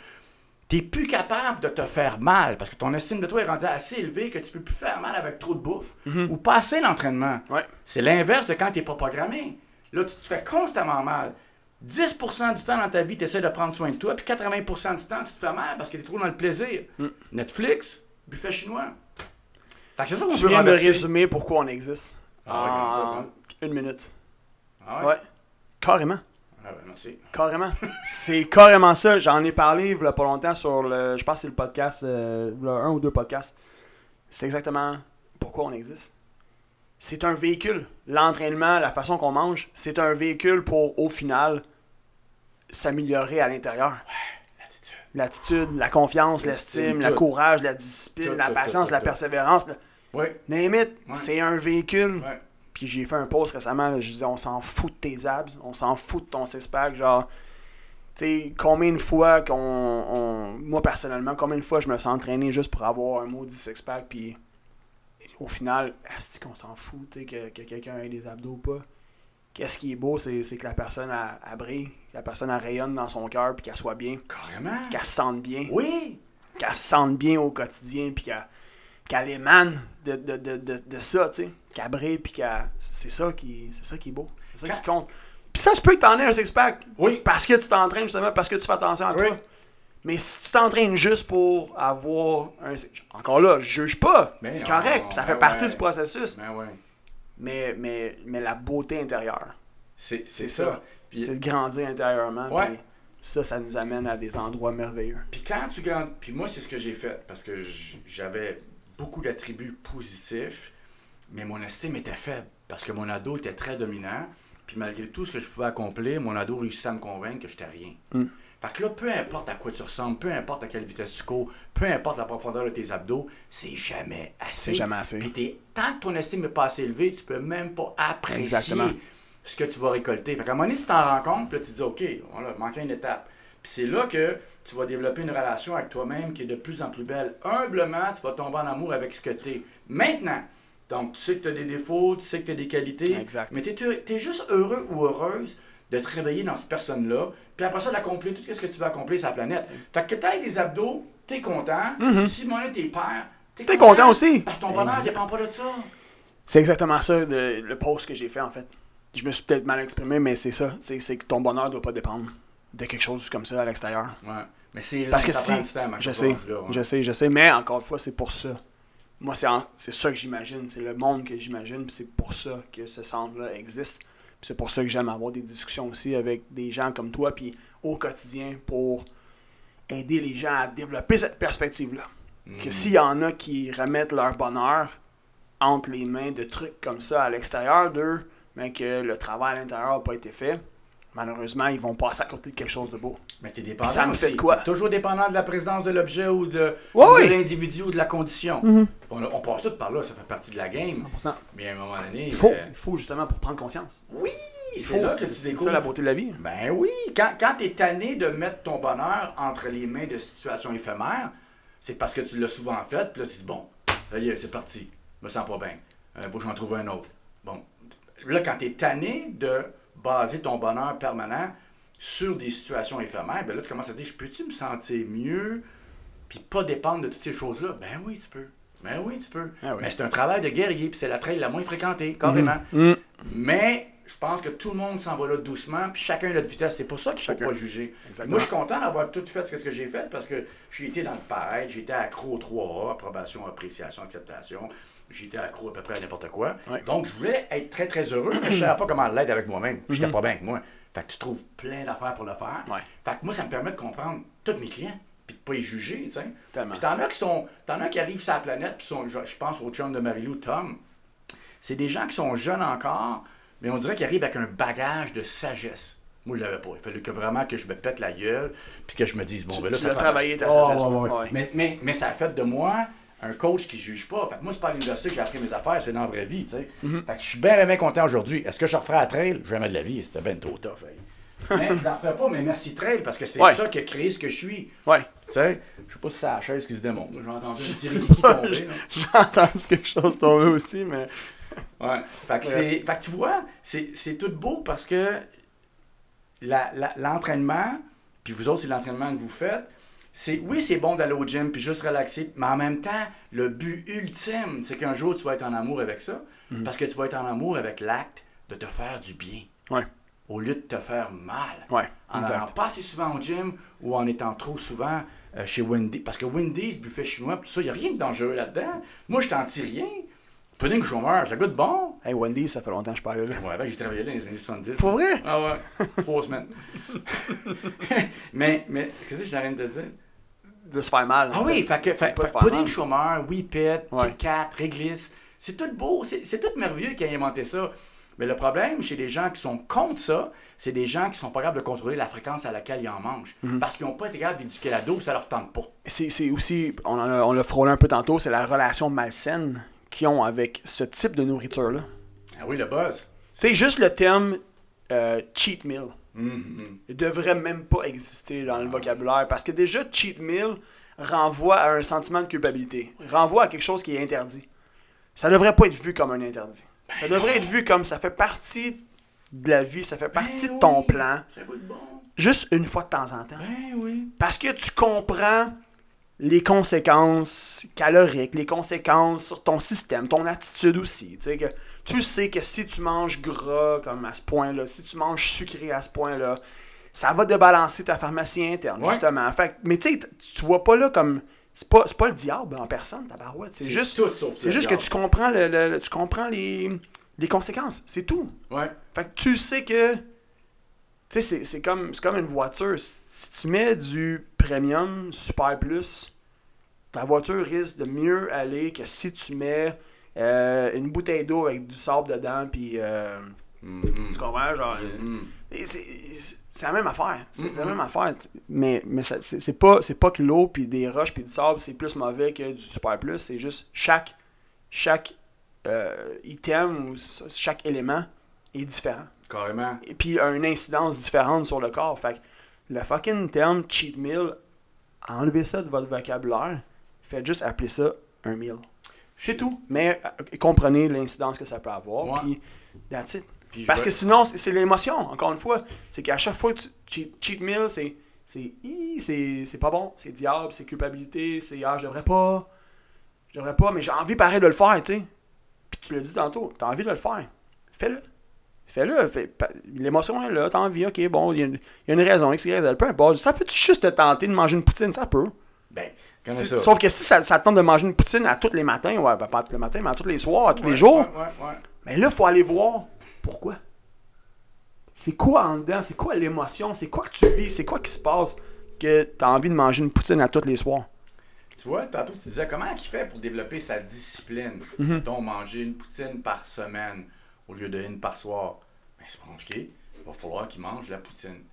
t'es plus capable de te faire mal parce que ton estime de toi est rendue assez élevée que tu peux plus faire mal avec trop de bouffe ou pas assez d'entraînement. Ouais. C'est l'inverse de quand t'es pas programmé. Là, tu te fais constamment mal. 10% du temps dans ta vie, tu essaies de prendre soin de toi, puis 80% du temps, tu te fais mal parce que tu es trop dans le plaisir. Netflix, buffet chinois. C'est ça qu'on Tu viens de résumer pourquoi on existe. Ah en hein. une minute. Ah ouais? Ouais. Carrément. Ah ouais, merci. Carrément. c'est carrément ça. J'en ai parlé il y a pas longtemps sur le. Je pense que c'est le podcast, euh, un ou deux podcasts. C'est exactement pourquoi on existe. C'est un véhicule. L'entraînement, la façon qu'on mange, c'est un véhicule pour, au final, s'améliorer à l'intérieur. L'attitude. L'attitude, la confiance, L'estime, le courage, la discipline, Tout, la patience, tout, la persévérance. le- Oui, Name it, Ouais. c'est un véhicule. ouais. Puis j'ai fait un post récemment, là, je disais on s'en fout de tes abs, on s'en fout de ton six-pack, genre tu sais combien de fois qu'on on- moi personnellement, combien de fois je me suis entraîné juste pour avoir un maudit six-pack puis au final, est qu'on s'en fout, tu sais que, que quelqu'un ait des abdos ou pas? Qu'est-ce qui est beau, c'est c'est que la personne a, a brille, que la personne a rayonne dans son cœur puis qu'elle soit bien, Carrément. qu'elle se sente bien Oui. qu'elle se sente bien au quotidien, puis qu'elle qu'elle émane de, de, de, de, de ça, tu sais. Qu'elle brille, puis. C'est ça, qui, c'est ça qui est beau. C'est ça qui compte. Puis ça se peut que t'en aies un six-pack. Oui. Parce que tu t'entraînes, justement, parce que tu fais attention à toi. Mais si tu t'entraînes juste pour avoir un. Encore là, je juge pas. C'est correct, ça fait partie ouais. du processus. Ouais. Mais, mais, mais la beauté intérieure, C'est c'est ça. ça. Puis, C'est de grandir intérieurement. Ouais. puis ça, ça nous amène à des endroits merveilleux. puis quand tu gagnes. Puis moi, c'est ce que j'ai fait. Parce que j'avais beaucoup d'attributs positifs, mais mon estime était faible. Parce que mon ado était très dominant. Puis malgré tout ce que je pouvais accomplir, mon ado réussissait à me convaincre que j'étais rien. Mm. Fait que là, peu importe à quoi tu ressembles, peu importe à quelle vitesse tu cours, peu importe la profondeur de tes abdos, c'est jamais assez. C'est jamais assez. Puis tant que ton estime n'est pas assez élevée, tu peux même pas apprécier Exactement. ce que tu vas récolter. Fait qu'à un moment donné, tu t'en rends compte, puis là, tu te dis, OK, on a manqué une étape. Puis c'est là que tu vas développer une relation avec toi-même qui est de plus en plus belle. Humblement, tu vas tomber en amour avec ce que tu es. Maintenant, donc tu sais que tu as des défauts, tu sais que tu as des qualités, Exact. mais tu es, juste heureux ou heureuse de te réveiller dans cette personne-là, puis après ça, d'accomplir tout ce que tu veux accomplir sur la planète. Fait que tu des abdos, tu es content. Si mon t'es père, tu Mm-hmm. T'es content aussi. Parce que ton bonheur ne dépend pas de ça. C'est exactement ça, le, le post que j'ai fait, en fait. Je me suis peut-être mal exprimé, mais c'est ça. C'est que ton bonheur doit pas dépendre de quelque chose comme ça à l'extérieur. Ouais. Mais c'est Parce que ça si, prend du temps, je sais, je sais, je sais, mais encore une fois, c'est pour ça. Moi, c'est ça que j'imagine, c'est le monde que j'imagine, puis c'est pour ça que ce centre-là existe. Puis c'est pour ça que j'aime avoir des discussions aussi avec des gens comme toi, puis au quotidien, pour aider les gens à développer cette perspective-là. Que s'il y en a qui remettent leur bonheur entre les mains de trucs comme ça à l'extérieur d'eux, mais que le travail à l'intérieur n'a pas été fait, malheureusement, ils vont passer à côté de quelque chose de beau. Mais t'es dépendant. ça me fait quoi? T'es Toujours dépendant de la présence de l'objet ou de, ou l'individu ou de la condition. Mhm. on, on passe tout par là, ça fait partie de la game. 100%. Mais à un moment donné, Il faut, euh, il faut justement pour prendre conscience. oui, c'est ça la beauté de la vie. Ben oui, quand, quand tu es tanné de mettre ton bonheur entre les mains de situations éphémères, c'est parce que tu l'as souvent fait, puis là tu dis bon, ça y est, c'est parti, je me sens pas bien, il faut que j'en trouve un autre. Bon, là quand tu es tanné de baser ton bonheur permanent sur des situations éphémères, ben là tu commences à te dire, je peux-tu me sentir mieux, puis pas dépendre de toutes ces choses-là? Ben oui, tu peux. Ben oui, tu peux. Ah oui. Mais c'est un travail de guerrier, puis c'est la trail la moins fréquentée, carrément. Mm. Mais je pense que tout le monde s'en va là doucement, puis chacun a notre vitesse. C'est pour ça qu'il ne faut pas juger. Exactement. Moi, je suis content d'avoir tout fait ce que j'ai fait parce que j'ai été dans le pareil, j'ai été accro au 3A, approbation, appréciation, acceptation. Été accro à peu près à n'importe quoi. Ouais. Donc, je voulais être très, très heureux, mais je ne savais pas comment l'être avec moi-même. Mhm. Je n'étais pas bien avec moi. Fait que tu trouves plein d'affaires pour le faire. Ouais. Fait que moi, ça me permet de comprendre tous mes clients, puis de ne pas les juger, tu sais. Puis t'en as qui sont. T'en as qui arrivent sur la planète, puis sont, je, je pense au chum de Marilou, Tom. C'est des gens qui sont jeunes encore, mais on dirait qu'ils arrivent avec un bagage de sagesse. Moi, je l'avais pas. Il fallait que vraiment que je me pète la gueule, puis que je me dise, bon, Tu- ben là, tu ça travaillé, ta Oh, sagesse, ouais, ouais, ouais. ouais. Mais, mais, mais ça a fait de moi un coach qui juge pas. Fait que moi, c'est pas à l'université que j'ai appris mes affaires, c'est dans la vraie vie, tu sais. Mm-hmm. Fait que je suis bien, bien content aujourd'hui. Est-ce que je referai à trail? Jamais de la vie, c'était bien trop tough. hey. [laughs] mais je la referai pas, mais merci trail, parce que c'est Ouais. ça qui a créé ce que je suis. Ouais. Tu sais, je sais pas si c'est la chaise qui se démonte. J'ai entendu un petit Ricky tomber. [laughs] J'ai entendu quelque chose tomber aussi, mais. [laughs] Ouais. Fait que, c'est- fait que tu vois, c'est c'est tout beau parce que la- la- l'entraînement, puis vous autres, c'est l'entraînement que vous faites, c'est oui, c'est bon d'aller au gym puis juste relaxer, mais en même temps, le but ultime, c'est qu'un jour, tu vas être en amour avec ça parce que tu vas être en amour avec l'acte de te faire du bien Ouais. au lieu de te faire mal. Ouais, En allant pas assez souvent au gym ou en étant trop souvent euh, chez Wendy. Parce que Wendy's, buffet chinois, tout ça, il n'y a rien de dangereux là-dedans. Moi, je t'en tire rien. Pudding chômeur, ça goûte bon. Hey, Wendy, ça fait longtemps que je parle là. Ouais, ben, j'ai travaillé là dans les années 70. Pour vrai? Ah ouais, [laughs] trois semaines. [laughs] mais, mais, qu'est-ce que j'ai rien de te dire? De se faire mal. Ah oui, fait que, fait, fait pudding chômeur, Whippet, Ouais. Kat, Réglisse, c'est tout beau, c'est tout merveilleux qui a inventé ça. Mais le problème chez les gens qui sont contre ça, c'est des gens qui sont pas capables de contrôler la fréquence à laquelle ils en mangent. Mhm. Parce qu'ils n'ont pas été capables d'éduquer la dose, ça leur tente pas. C'est c'est aussi, on en a- on l'a frôlé un peu tantôt, c'est la relation malsaine qu'ils ont avec ce type de nourriture-là. Ah oui, le buzz. C'est juste le terme euh, cheat meal. Il devrait même pas exister dans le vocabulaire parce que déjà, cheat meal renvoie à un sentiment de culpabilité, renvoie à quelque chose qui est interdit. Ça devrait pas être vu comme un interdit. Ça devrait être vu comme ça fait partie de la vie, ça fait partie Ben de ton oui, plan, Ça goûte bon. juste une fois de temps en temps. Ben oui. Parce que tu comprends les conséquences caloriques, les conséquences sur ton système, ton attitude aussi. Tu sais, que tu sais que si tu manges gras comme à ce point-là, si tu manges sucré à ce point-là, ça va débalancer ta pharmacie interne, Ouais. justement. Fait, mais tu tu vois pas là comme. C'est pas, c'est pas le diable en personne, ta barouette. C'est juste, tout sauf c'est juste que tu comprends, le, le- le- tu comprends les, les conséquences. C'est tout. Ouais. Fait que tu sais que. Tu sais, c'est- c'est comme, c'est comme une voiture. Si tu mets du premium super plus, ta voiture risque de mieux aller que si tu mets euh, une bouteille d'eau avec du sable dedans, puis euh, Mhm. Tu comprends? Genre, Mhm. et c'est la même affaire. C'est la Mhm. même affaire. Mais, mais ça- c'est c'est pas, c'est pas que l'eau, puis des roches, puis du sable, c'est plus mauvais que du super plus. C'est juste chaque, chaque euh, item ou chaque élément est différent. Carrément. Et puis a une incidence différente sur le corps. Fait que le fucking terme cheat meal, enlevez ça de votre vocabulaire. Faites juste appeler ça un meal. C'est tout. Mais euh, comprenez l'incidence que ça peut avoir. Puis, that's it. Puis Parce que sinon, c'est l'émotion, encore une fois. C'est qu'à chaque fois que tu cheat, cheat meal, c'est c'est pas bon, c'est diable, c'est culpabilité, c'est ah, je devrais pas, je devrais pas, mais j'ai envie pareil de le faire, tu sais. Puis tu l'as dit tantôt, t'as envie de le faire. Fais-le. Fais-le. Fais- L'émotion est là, t'as envie, ok, bon, il y, a une- il y a une raison, X, Y, Z, peu importe. Ça peut juste te tenter de manger une poutine, ça peut. Ben, Si- ça? Sauf que si ça, ça te tente de manger une poutine à tous les matins, ouais, ben, pas à tous les matins, mais à tous les soirs, à tous les jours, Ouais, ouais, ouais. mais là, il faut aller voir pourquoi. C'est quoi en dedans? C'est quoi l'émotion? C'est quoi que tu vis? C'est quoi qui se passe que tu as envie de manger une poutine à tous les soirs? Tu vois, tantôt tu disais comment il fait pour développer sa discipline? Mettons, manger une poutine par semaine au lieu d'une par soir. Ben, c'est pas compliqué. Il va falloir qu'il mange la poutine.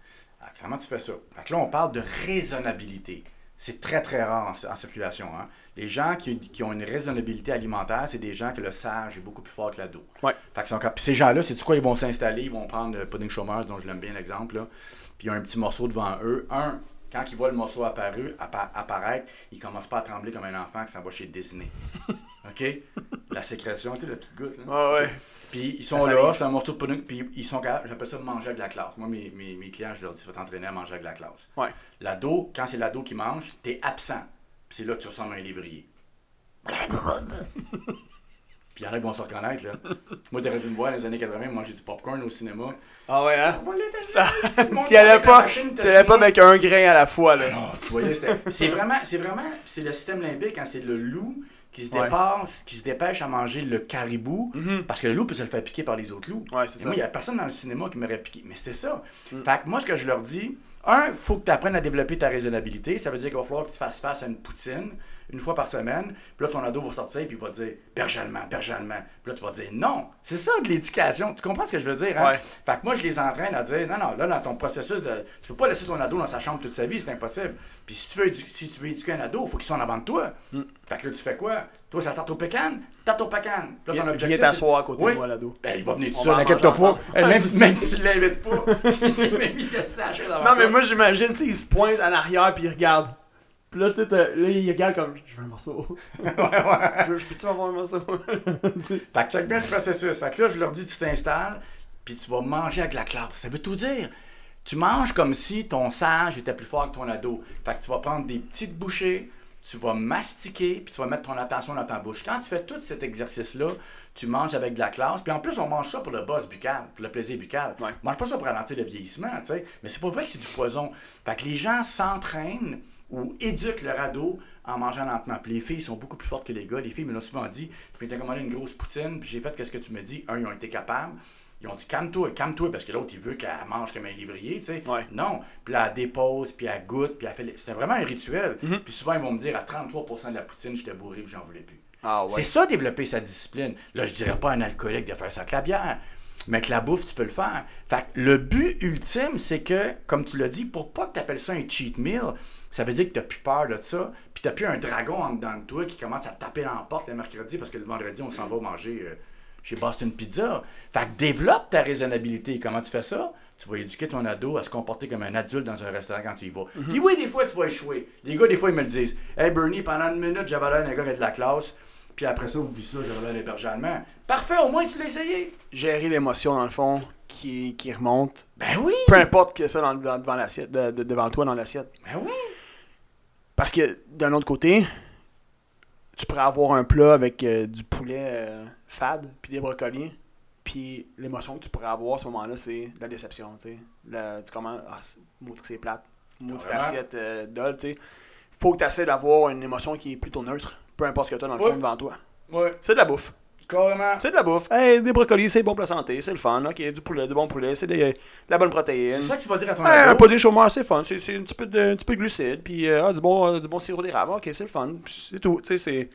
Alors, comment tu fais ça? Fait que là, on parle de raisonnabilité. C'est très, très rare en, en circulation. Hein? Les gens qui, qui ont une raisonnabilité alimentaire, c'est des gens que le sage est beaucoup plus fort que la dos. Ouais. Fait que sont cap- puis ces gens-là, c'est quoi? Ils vont s'installer, ils vont prendre le pudding chômeur, dont je l'aime bien l'exemple, là. puis ils ont un petit morceau devant eux. Un, quand ils voient le morceau apparu, appa- apparaître, ils commencent pas à trembler comme un enfant qui s'en va chez Disney. [laughs] OK? La sécrétion, tu sais, la petite goutte. Là. Ouais, ouais. Puis ils sont Ça là, c'est un morceau de pudding, puis ils sont capables, j'appelle ça manger avec la classe. Moi, mes, mes, mes clients, je leur dis, tu vas t'entraîner à manger avec la classe. Ouais. L'ado, quand c'est l'ado qui mange, t'es absent. Puis c'est là que tu ressembles à un lévrier. [laughs] Puis il y en a qui vont se reconnaître, là. Moi, t'aurais dû me voir dans les années 80, manger du popcorn au cinéma. Ah ouais, hein? Ça, [laughs] Tu allais pas, tu allais pas avec un grain à la fois, là. non, tu voyais, c'est vraiment, c'est vraiment, c'est le système limbique quand c'est le loup qui se Ouais. dépasse, qui se dépêche à manger le caribou, Mhm. parce que le loup peut se le faire piquer par les autres loups. Ouais, ça. Moi, il y a personne dans le cinéma qui m'aurait piqué, mais c'était ça. Mm. Fait que moi, ce que je leur dis, un, faut que tu apprennes à développer ta raisonnabilité. Ça veut dire qu'il va falloir que tu fasses face à une poutine une fois par semaine. Puis là, ton ado va sortir puis il va te dire berge allemand, berge allemand. Puis là, tu vas dire non. C'est ça de l'éducation. Tu comprends ce que je veux dire? Hein? Ouais. Fait que moi, je les entraîne à dire non, non, là, dans ton processus, de, tu peux pas laisser ton ado dans sa chambre toute sa vie, c'est impossible. Puis si tu veux, édu- si tu veux éduquer un ado, il faut qu'il soit en avant de toi. Mm. Fait que là, tu fais quoi? Toi, ça tarte au pécan? Tarte au pécan. Puis là, ton objectif, viens c'est- t'asseoir à côté Oui. de moi, l'ado. Ben, il va venir tout seul, n'inquiète-toi manger pas. Même, [laughs] même si tu l'invites pas, [laughs] il mis des sachets devant Non, mais moi, j'imagine, tu sais, il se pointe en arrière puis il regarde. Puis là, tu sais, là, il regarde comme, je veux un morceau. [laughs] Ouais, ouais. Je veux- je peux-tu avoir un morceau? [laughs] Fait que check bien le processus. Fait que là, je leur dis, tu t'installes, puis tu vas manger avec la classe. Ça veut tout dire. Tu manges comme si ton sage était plus fort que ton ado. Fait que tu vas prendre des petites bouchées, tu vas mastiquer, puis tu vas mettre ton attention dans ta bouche. Quand tu fais tout cet exercice-là, tu manges avec de la classe. Puis en plus, on mange ça pour le buzz buccal, pour le plaisir buccal. Ouais. On mange pas ça pour ralentir le vieillissement, tu sais. Mais c'est pas vrai que c'est du poison. Fait que les gens s'entraînent ou éduquent leur ado en mangeant lentement. Puis les filles sont beaucoup plus fortes que les gars. Les filles me l'ont souvent dit. Puis m'ont commandé une grosse poutine, puis j'ai fait qu'est-ce que tu me dis? Un, ils ont été capables. Ils ont dit calme-toi, calme-toi, parce que l'autre, il veut qu'elle mange comme un livrier, tu sais. Ouais. Non. Puis là, elle dépose, puis elle goûte, puis elle fait. C'était vraiment un rituel. Mhm. Puis souvent, ils vont me dire à 33% de la poutine, j'étais bourré, puis j'en voulais plus. Ah C'est ça, développer sa discipline. Là, je dirais pas à un alcoolique de faire ça avec la bière. Mais que la bouffe, tu peux le faire. Fait que le but ultime, c'est que, comme tu l'as dit, pour pas que tu appelles ça un cheat meal, ça veut dire que tu plus peur de ça, puis tu plus un dragon en dedans de toi qui commence à taper dans la porte le mercredi parce que le vendredi, on s'en va manger euh, chez Boston Pizza. Fait que développe ta raisonnabilité. Comment tu fais ça? Tu vas éduquer ton ado à se comporter comme un adulte dans un restaurant quand tu y vas. Puis oui, des fois, tu vas échouer. Les gars, des fois, ils me le disent. Hey Bernie, pendant une minute, j'avais l'air d'un gars qui a de la classe. Puis après ça, oublie ça, j'avais l'air d'un berger allemand. Parfait, au moins tu l'as essayé. Gérer l'émotion, dans le fond, qui, qui remonte. Ben oui. Peu importe que ça dans, dans- devant l'assiette, de- de- devant toi dans l'assiette. Ben oui. Parce que d'un autre côté, tu pourrais avoir un plat avec euh, du poulet euh, fade, puis des brocolis, puis l'émotion que tu pourrais avoir à ce moment-là, c'est la déception, tu sais. Tu commences, ah, maudit que c'est plate, maudit assiette euh, dole, tu sais. Faut que tu essaies d'avoir une émotion qui est plutôt neutre, peu importe ce que tu as dans le Ouais. fond devant toi. Ouais, C'est de la bouffe. Carrément. C'est de la bouffe. Hey, des brocolis, c'est bon pour la santé, c'est le fun. Ok, du poulet, du bon poulet, c'est de la bonne protéine. C'est ça que tu vas dire à ton Ouais, un ado. pudding chômeur, c'est fun. C'est un petit peu de, un petit peu de glucides, puis euh, ah, du, bon, euh, du bon sirop d'érable. Ok, c'est le fun. C'est tout. Tu sais, c'est.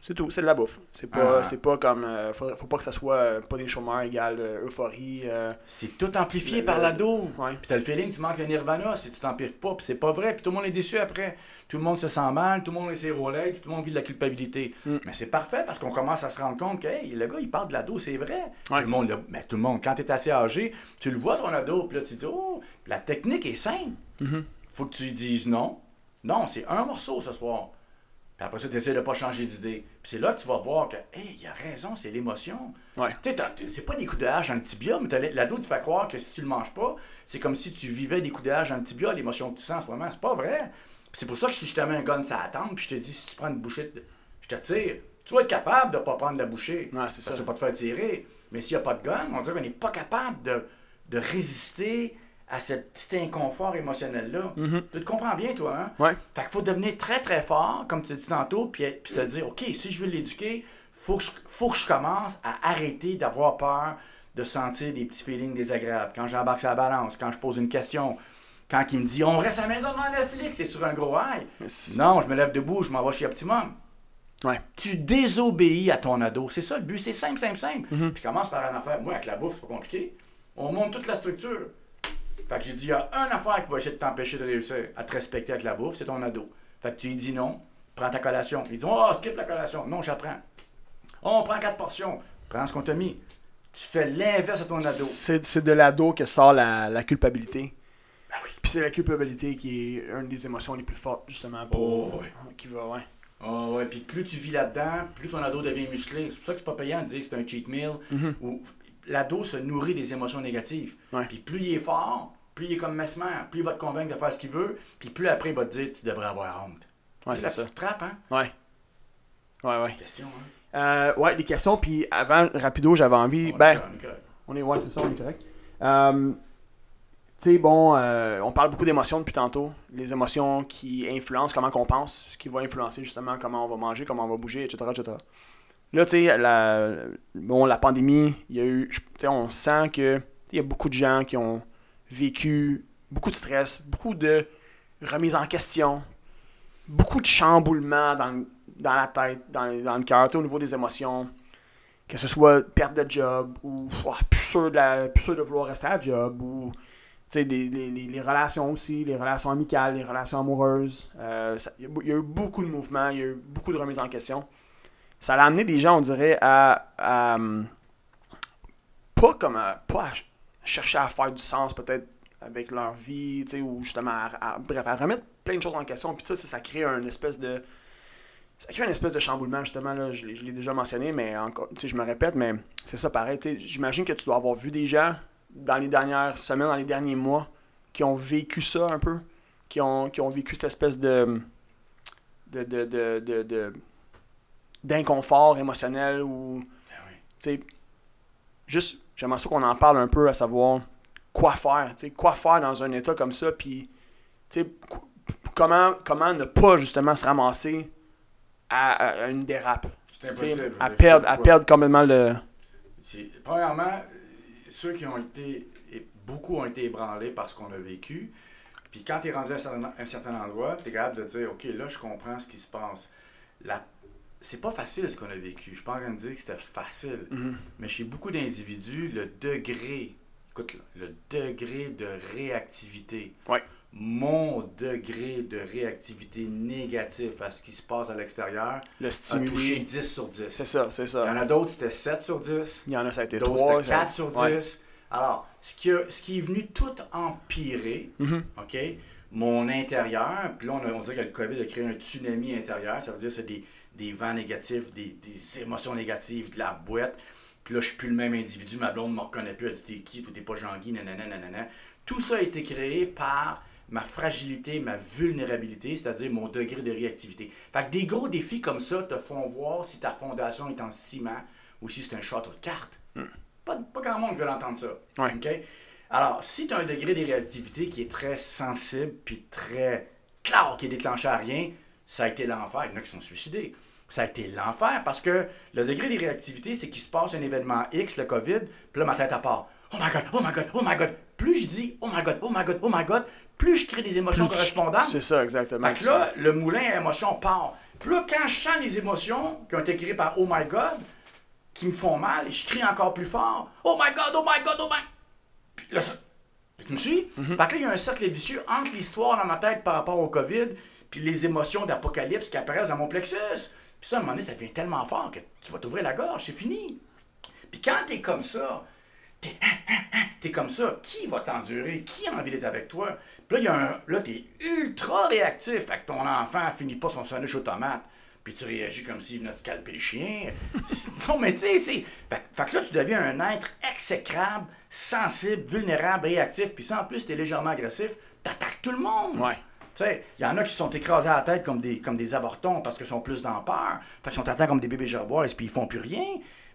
C'est tout, c'est de la bouffe. C'est pas, Ah. c'est pas comme. euh, faut, faut pas que ça soit euh, pas des chômeurs égale euh, euphorie. C'est tout amplifié Le- par l'ado. ouais. Puis t'as le feeling tu manques le nirvana si tu t'en piffes pas. Puis c'est pas vrai. Puis tout le monde est déçu après. Tout le monde se sent mal. Tout le monde a ses Rolex. Tout le monde vit de la culpabilité. Mm. Mais c'est parfait parce qu'on commence à se rendre compte que hey, le gars, il parle de l'ado, c'est vrai. Ouais. Tout le monde, le- mais tout le monde, quand t'es assez âgé, tu le vois ton ado. Puis là, tu dis, oh, la technique est simple. Mhm. Faut que tu dises non. Non, c'est un morceau ce soir. Puis après ça, tu essaies de pas changer d'idée. Puis c'est là que tu vas voir que, hey, il a raison, c'est l'émotion. Ouais. Tu sais, c'est pas des coups de hache dans le tibia, mais l'ado te fait croire que si tu le manges pas, c'est comme si tu vivais des coups de hache dans le tibia, l'émotion que tu sens en ce moment. C'est pas vrai. C'est pour ça que si je te mets un gun la tempe, puis je te dis, si tu prends une bouchée, de- je te tire, tu vas être capable de pas prendre la bouchée. Ouais, c'est ça. Tu vas pas te faire tirer. Mais s'il n'y a pas de gun, on dirait qu'on n'est pas capable de, de résister à ce petit inconfort émotionnel-là. Mhm. Tu te comprends bien, toi, hein? Ouais. Fait qu'il faut devenir très, très fort, comme tu as dit tantôt, puis, puis te dire, OK, si je veux l'éduquer, faut que je, faut que je commence à arrêter d'avoir peur de sentir des petits feelings désagréables. Quand j'embarque la balance, quand je pose une question, quand il me dit, on reste à la maison devant Netflix, c'est sur un gros high. Non, je me lève debout, je m'en vais chez Optimum. Ouais. Tu désobéis à ton ado. C'est ça le but, c'est simple, simple, simple. Mhm. Puis commence par une affaire. Moi, avec la bouffe, c'est pas compliqué. On monte toute la structure. Fait que j'ai dit, il y a une affaire qui va essayer de t'empêcher de réussir à te respecter avec la bouffe, c'est ton ado. Fait que tu lui dis non, prends ta collation. Il dit, oh, skip la collation. Non, j'apprends. Oh, on prend quatre portions. Prends ce qu'on t'a mis. Tu fais l'inverse à ton ado. C'est de l'ado que sort la, la culpabilité. Ben oui. Puis c'est la culpabilité qui est une des émotions les plus fortes, justement. Pour, Oh, ouais. Qui va, ouais. Ah ouais, puis plus tu vis là-dedans, plus ton ado devient musclé. C'est pour ça que c'est pas payant de dire que c'est un cheat meal. Mhm. L'ado se nourrit des émotions négatives. Ouais. Puis plus il est fort, plus il est comme Mesmer, plus il va te convaincre de faire ce qu'il veut, puis plus après il va te dire tu devrais avoir honte. Ouais, c'est ça. trappe, hein? Ouais. Ouais, ouais. Question, hein? Euh, ouais, des questions. Puis avant, rapido, j'avais envie. On ben, est correct. On est, ouais, c'est ça, on est correct. Euh, tu sais, bon, euh, on parle beaucoup d'émotions depuis tantôt. Les émotions qui influencent comment qu'on pense, ce qui va influencer justement comment on va manger, comment on va bouger, etc. etc. Là, tu sais, la, bon, la pandémie, il y a eu, tu sais, on sent que il y a beaucoup de gens qui ont vécu beaucoup de stress, beaucoup de remise en question, beaucoup de chamboulements dans, dans la tête, dans, dans le cœur, au niveau des émotions que ce soit perte de job ou oh, plus, sûr de la, de vouloir rester à job ou les, les, les, relations aussi, les relations amicales, les relations amoureuses. Euh, Il y, a eu beaucoup de mouvements, il y a eu beaucoup de remises en question. Ça a amené des gens, on dirait, à, pas comme à, pas chercher à faire du sens peut-être avec leur vie, tu sais, ou justement à, à- bref, à remettre plein de choses en question. Puis ça, ça, ça crée un espèce de ça crée une espèce de chamboulement, justement, là, je l'ai je l'ai déjà mentionné, mais encore, tu sais, je me répète, mais c'est ça pareil. tu sais, J'imagine que tu dois avoir vu des gens dans les dernières semaines, dans les derniers mois, qui ont vécu ça un peu, qui ont, qui ont vécu cette espèce de de, de, de, d'inconfort émotionnel ou Ben tu sais, juste, j'aimerais ça qu'on en parle un peu, à savoir quoi faire, tu sais, quoi faire dans un état comme ça, puis, tu sais, qu- comment, comment ne pas justement se ramasser à, à- à une dérape, C'est impossible. à perdre, à perdre complètement le... Premièrement, ceux qui ont été, et beaucoup ont été ébranlés par ce qu'on a vécu. Puis quand tu es rendu à un certain, un certain endroit, tu es capable de dire, OK, là, je comprends ce qui se passe. La... C'est pas facile ce qu'on a vécu. Je suis pas en train de dire que c'était facile. Mhm. Mais chez beaucoup d'individus, le degré, écoute, le degré de réactivité, Ouais. mon degré de réactivité négatif à ce qui se passe à l'extérieur le a touché stimuler. 10 sur 10. C'est ça, c'est Il y en ça. a d'autres, c'était 7 sur 10. Il y en a, ça a été D'autres, 3. c'était 4 sur 10. Ouais. Alors, ce qui, a- ce qui est venu tout empirer, Mhm. OK, mon intérieur, puis là, on, a- on dirait que le COVID a créé un tsunami intérieur, ça veut dire que c'est des, des vents négatifs, des, des émotions négatives, de la boîte. Puis là, je suis plus le même individu, ma blonde ne me reconnaît plus, elle dit t'es qui, toi t'es pas Jean-Guy, nanana, nanana. Tout ça a été créé par ma fragilité, ma vulnérabilité, c'est-à-dire mon degré de réactivité. Fait que des gros défis comme ça te font voir si ta fondation est en ciment ou si c'est un château de cartes. Pas, pas grand monde veut l'entendre ça. Ouais. Alors, si tu as un degré de réactivité qui est très sensible, puis très clair, qui est déclenché à rien, ça a été l'enfer. Il y en a qui sont suicidés. Ça a été l'enfer parce que le degré de réactivité, c'est qu'il se passe un événement X, le COVID, puis là, ma tête à part. Oh my God, oh my God, oh my God. Plus je dis oh my God, oh my God, oh my God, plus je crée des émotions Plus tu- correspondantes. C'est ça, exactement. Fait que là, le moulin à émotion part. Puis là, quand je sens les émotions qui ont été créées par Oh my God, qui me font mal, je crie encore plus fort Oh my God, oh my God, oh my. Puis là, ça. Tu me suis? Fait que là, il y a un cercle vicieux entre l'histoire dans ma tête par rapport au COVID, puis les émotions d'apocalypse qui apparaissent dans mon plexus. Puis ça, à un moment donné, ça devient tellement fort que tu vas t'ouvrir la gorge, c'est fini. Puis quand t'es comme ça, t'es, [laughs] t'es comme ça, qui va t'endurer? Qui a envie d'être avec toi? Puis là, il y a un, là t'es ultra réactif. Fait que ton enfant finit pas son sandwich aux tomates. Puis tu réagis comme s'il venait de scalper le chien. [laughs] non, mais tu sais, c'est... Fait, fait que là, tu deviens un être exécrable, sensible, vulnérable, réactif. Puis ça, en plus, t'es légèrement agressif. T'attaques tout le monde. Ouais. Tu sais, il y en a qui se sont écrasés à la tête comme des, comme des avortons parce qu'ils sont plus dans peur. Fait qu'ils sont atteints comme des bébés gerboises puis ils font plus rien.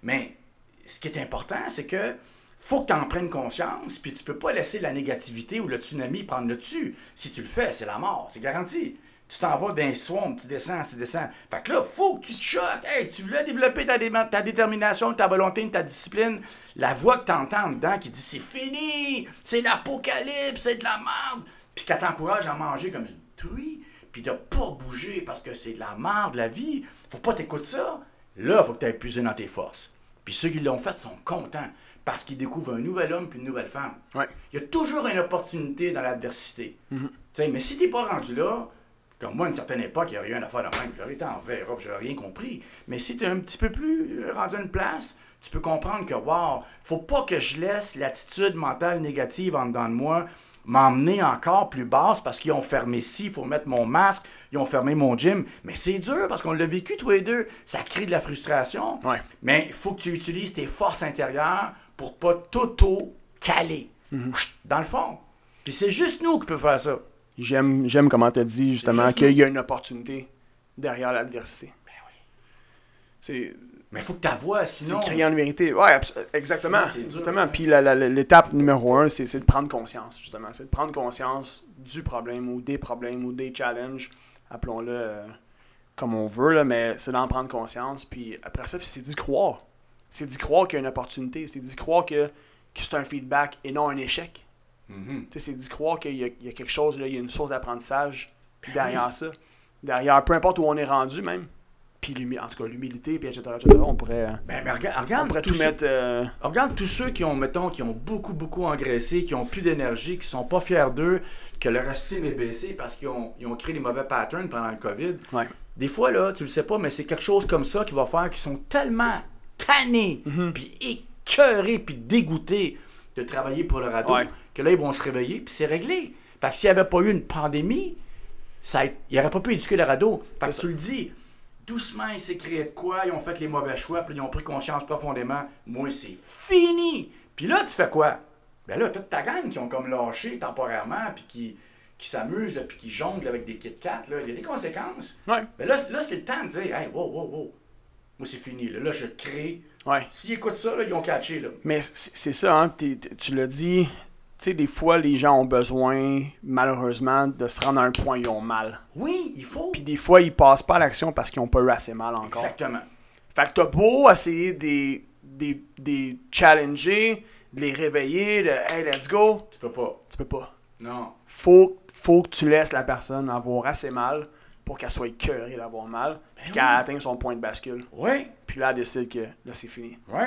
Mais ce qui est important, c'est que faut que tu en prennes conscience, puis tu peux pas laisser la négativité ou le tsunami prendre le dessus. Si tu le fais, c'est la mort, c'est garanti. Tu t'en vas d'un swamp, tu descends, tu descends. Fait que là, faut que tu te choques. Hey, tu voulais développer ta, dé- ta détermination, ta volonté, ta discipline. La voix que tu entends dedans qui dit c'est fini, c'est l'apocalypse, c'est de la merde. Puis qu'elle t'encourage à manger comme une truie, puis de pas bouger parce que c'est de la merde, la vie. Faut pas t'écouter ça. Là, faut que tu aies puisé dans tes forces. Puis ceux qui l'ont fait sont contents parce qu'ils découvrent un nouvel homme puis une nouvelle femme. Ouais. Il y a toujours une opportunité dans l'adversité. Tu sais, Mais si t'es pas rendu là, comme moi, à une certaine époque, il n'y a rien à faire de même. J'aurais été en verra, j'aurais rien compris. Mais si tu es un petit peu plus euh, rendu à une place, tu peux comprendre que, wow, faut pas que je laisse l'attitude mentale négative en dedans de moi m'emmener encore plus basse parce qu'ils ont fermé ci, il faut mettre mon masque, ils ont fermé mon gym. Mais c'est dur parce qu'on l'a vécu tous les deux. Ça crée de la frustration. Ouais. Mais il faut que tu utilises tes forces intérieures pour pas t'auto-caler. Dans le fond. Puis c'est juste nous qui peut faire ça. J'aime, j'aime comment tu as dit justement juste qu'il y a une opportunité derrière l'adversité. Ben oui. C'est, Mais il faut que ta voix, c'est sinon. criant de vérité. Abs- exactement. Sinon, c'est dur, exactement. Puis la- la- la- l'étape numéro un, c'est, c'est de prendre conscience, justement. C'est de prendre conscience du problème ou des problèmes ou des challenges, appelons-le euh, comme on veut, là, mais c'est d'en prendre conscience. Puis après ça, c'est d'y croire. C'est d'y croire qu'il y a une opportunité. C'est d'y croire que, que c'est un feedback et non un échec. Mhm. C'est d'y croire qu'il y, a- il y a quelque chose, là, il y a une source d'apprentissage. Puis derrière ça, derrière, peu importe où on est rendu même, puis en tout cas l'humilité, puis etc., etc., on pourrait, euh, Ben, mais regarde, on regarde pourrait tout ceux- mettre... euh, Regarde tous ceux qui ont, mettons, qui ont beaucoup, beaucoup engraissé, qui ont plus d'énergie, qui sont pas fiers d'eux, que leur estime est baissée parce qu'ils ont, ils ont créé des mauvais patterns pendant le COVID. ouais. Des fois, là, tu le sais pas, mais c'est quelque chose comme ça qui va faire qu'ils sont tellement tannés, puis écœurés, puis dégoûtés de travailler pour leur ado, Ouais. Que là, ils vont se réveiller, puis c'est réglé. Fait que s'il n'y avait pas eu une pandémie, ça, il n'aurait pas pu éduquer leur ado. Fait que tu le dis, doucement, ils s'est créé de quoi, ils ont fait les mauvais choix, puis ils ont pris conscience profondément. Moi, c'est fini! Puis là, tu fais quoi? Ben là, toute ta gang qui ont comme lâché temporairement, puis qui, qui s'amusent, puis qui jonglent avec des Kit Kat, là, il y a des conséquences. Ouais. Mais là, là c'est le temps de dire, hey, wow, wow, wow. Moi, c'est fini. Là, Là, je crée. Ouais. S'ils écoutent ça, là, ils ont catché. Là. Mais c'est ça, hein, tu l'as dit, sais, des fois, les gens ont besoin, malheureusement, de se rendre à un point où ils ont mal. Oui, il faut. Puis des fois, ils passent pas à l'action parce qu'ils ont pas eu assez mal encore. Exactement. Fait que t'as beau essayer de des, des, challenger, de les réveiller, de « Hey, let's go Tu peux pas. », tu peux pas. Non. faut, faut que tu laisses la personne avoir assez mal pour qu'elle soit écœurée d'avoir mal, puis qu'elle atteigne son point de bascule. Oui, Puis là, elle décide que là, c'est fini. oui.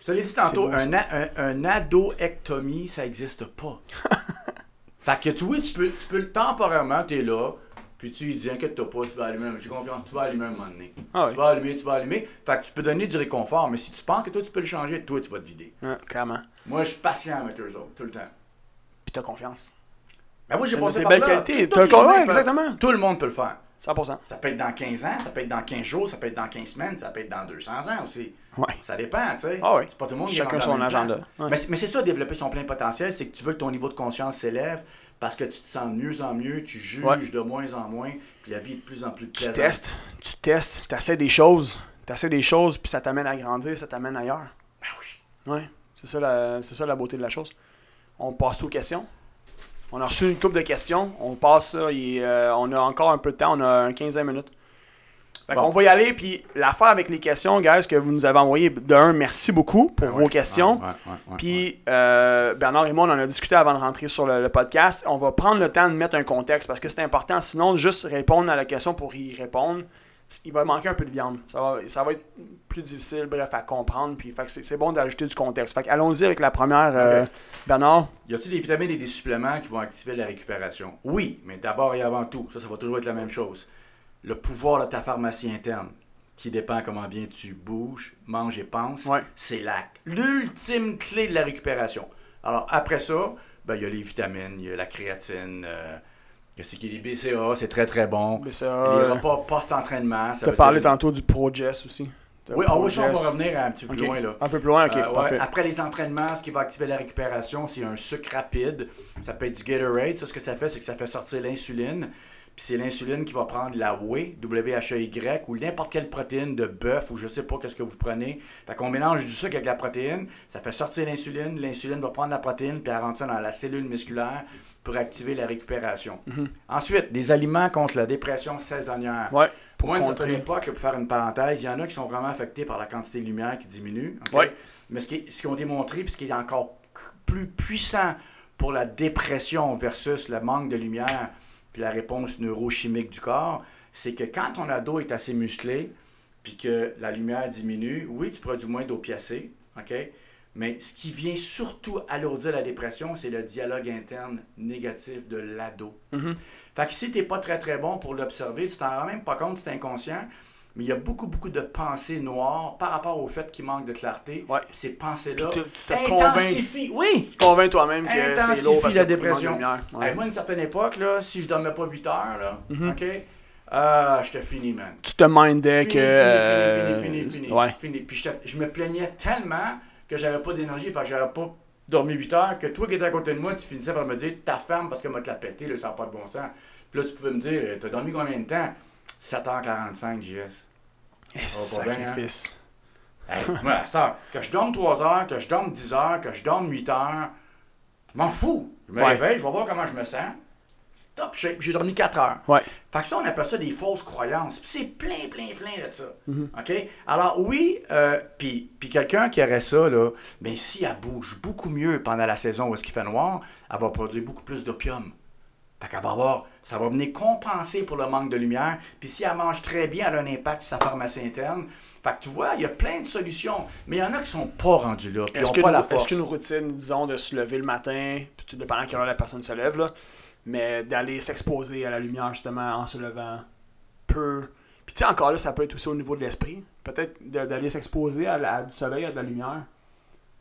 Je te l'ai dit tantôt, un, a- un, un adoectomie, ça n'existe pas. [laughs] fait que tu, oui, tu peux, tu peux temporairement, tu es là, puis tu lui dis, inquiète-toi pas, tu vas allumer, j'ai confiance, tu vas allumer un moment donné. Ah oui. Tu vas allumer, tu vas allumer. Fait que tu peux donner du réconfort, mais si tu penses que toi, tu peux le changer, toi, tu vas te vider. Clairement. Moi, je suis patient avec eux autres, tout le temps. Puis t'as confiance. Ben moi, j'ai passé par belles là. qualités. Tout- humains peuvent- exactement. Tout le monde peut le faire. 100%. Ça peut être dans 15 ans, ça peut être dans 15 jours, ça peut être dans 15 semaines, ça peut être dans 200 ans aussi. Ouais. Ça dépend, tu sais. Ah oui. C'est pas tout le monde qui est son agenda. Ouais. Mais, c'est- mais c'est ça, développer son plein potentiel, c'est que tu veux que ton niveau de conscience s'élève parce que tu te sens de mieux en mieux, tu juges Ouais. de moins en moins, puis la vie est de plus en plus Tu plaisante. testes, tu testes, tu essaies des choses, tu essaies des choses, puis ça t'amène à grandir, ça t'amène ailleurs. Ben oui. Ouais, c'est ça, la, c'est ça la beauté de la chose. On passe aux questions. On a reçu une couple de questions. On passe ça. euh, on a encore un peu de temps. On a un 15 minutes. Fait Bon. qu'on va y aller, puis l'affaire avec les questions, guys, que vous nous avez envoyées, d'un, merci beaucoup pour Ben vos questions. ouais, ouais. Puis euh, Bernard et moi, on en a discuté avant de rentrer sur le, le podcast. On va prendre le temps de mettre un contexte parce que c'est important. Sinon, juste répondre à la question pour y répondre, il va manquer un peu de viande. Ça va, ça va être plus difficile, bref, à comprendre. Puis fait que c'est, bon d'ajouter du contexte. Fait que allons-y avec la première, euh. Bernard. Y a-t-il des vitamines et des suppléments qui vont activer la récupération? Oui, mais d'abord et avant tout, ça, ça va toujours être la même chose. Le pouvoir de ta pharmacie interne, qui dépend comment bien tu bouges, manges et penses, Ouais. c'est la, l'ultime clé de la récupération. Alors, après ça, ben, il y a les vitamines, il y a la créatine, euh, qu'est-ce qu'il y a des BCA, c'est très très bon. Ça, les repas post-entraînement, T'as veut parlé dire- tantôt du Progest aussi. Oui, ah on va revenir un petit peu plus loin, là. Un peu plus loin, ok, Euh, ouais. Après les entraînements, ce qui va activer la récupération, c'est un sucre rapide. Ça peut être du Gatorade. Ça, ce que ça fait, c'est que ça fait sortir l'insuline. Puis c'est l'insuline qui va prendre la whey, W-H-E-Y, ou n'importe quelle protéine de bœuf, ou je sais pas qu'est-ce que vous prenez. Fait qu'on mélange du sucre avec la protéine, ça fait sortir l'insuline. L'insuline va prendre la protéine, puis elle rentre ça dans la cellule musculaire pour activer la récupération. Ensuite, des aliments contre la dépression saisonnière. Ouais. Pour moi, à une certaine époque, pour faire une parenthèse, il y en a qui sont vraiment affectés par la quantité de lumière qui diminue. Ouais. Mais ce qu'ils ont démontré, puis ce qui est encore plus puissant pour la dépression versus le manque de lumière, puis la réponse neurochimique du corps, c'est que quand ton ado est assez musclé, puis que la lumière diminue, oui, tu produis moins d'opiacés, OK? Mais ce qui vient surtout alourdir la dépression, c'est le dialogue interne négatif de l'ado. Mhm. Fait que si t'es pas très très bon pour l'observer, tu t'en rends même pas compte, c'est inconscient, mais il y a beaucoup beaucoup de pensées noires par rapport au fait qu'il manque de clarté. Ouais. Ces pensées-là tu- tu te convaincs- intensifient, oui, Tu te convaincs toi-même que c'est lourd parce la de dépression. lumière. Ouais. Hey, moi, à une certaine époque, là, si je dormais pas 8 heures, là, Mhm. OK, euh, j'étais fini, man. Tu te mindais que. fini, euh, fini, fini, fini, fini, Ouais. fini. Puis je me plaignais tellement que j'avais pas d'énergie parce que j'avais pas dormi 8 heures, que toi qui étais à côté de moi, tu finissais par me dire ta femme parce qu'elle m'a te la pété, là, ça n'a pas de bon sens. Puis là, tu pouvais me dire, t'as dormi combien de temps? 7h45, JS. Bien, hein? Sacrifice. Hey, moi, à cette heure, que je dorme 3 heures, que je dorme 10 heures, que je dorme 8 heures, je m'en fous. Je me Ouais. réveille, je vais voir comment je me sens. Top, j'ai j'ai dormi 4 heures. Ouais. Fait que ça, on appelle ça des fausses croyances. Puis c'est plein, plein, plein de ça. Mm-hmm. OK? Alors, oui, euh, puis puis quelqu'un qui aurait ça, là, ben, si elle bouge beaucoup mieux pendant la saison où est-ce qu'il fait noir, elle va produire beaucoup plus d'opium. Fait qu'elle va avoir, ça va venir compenser pour le manque de lumière. Puis si elle mange très bien, elle a un impact sur sa pharmacie interne. Fait que tu vois, il y a plein de solutions. Mais il y en a qui sont pas rendus là. Est-ce qu'une force. qu'une routine, disons, de se lever le matin, tout dépendant à quelle heure la personne se lève, là, mais d'aller s'exposer à la lumière, justement, en se levant, peut. Puis tu sais, encore là, ça peut être aussi au niveau de l'esprit. Peut-être d'aller s'exposer à du soleil, à de la lumière,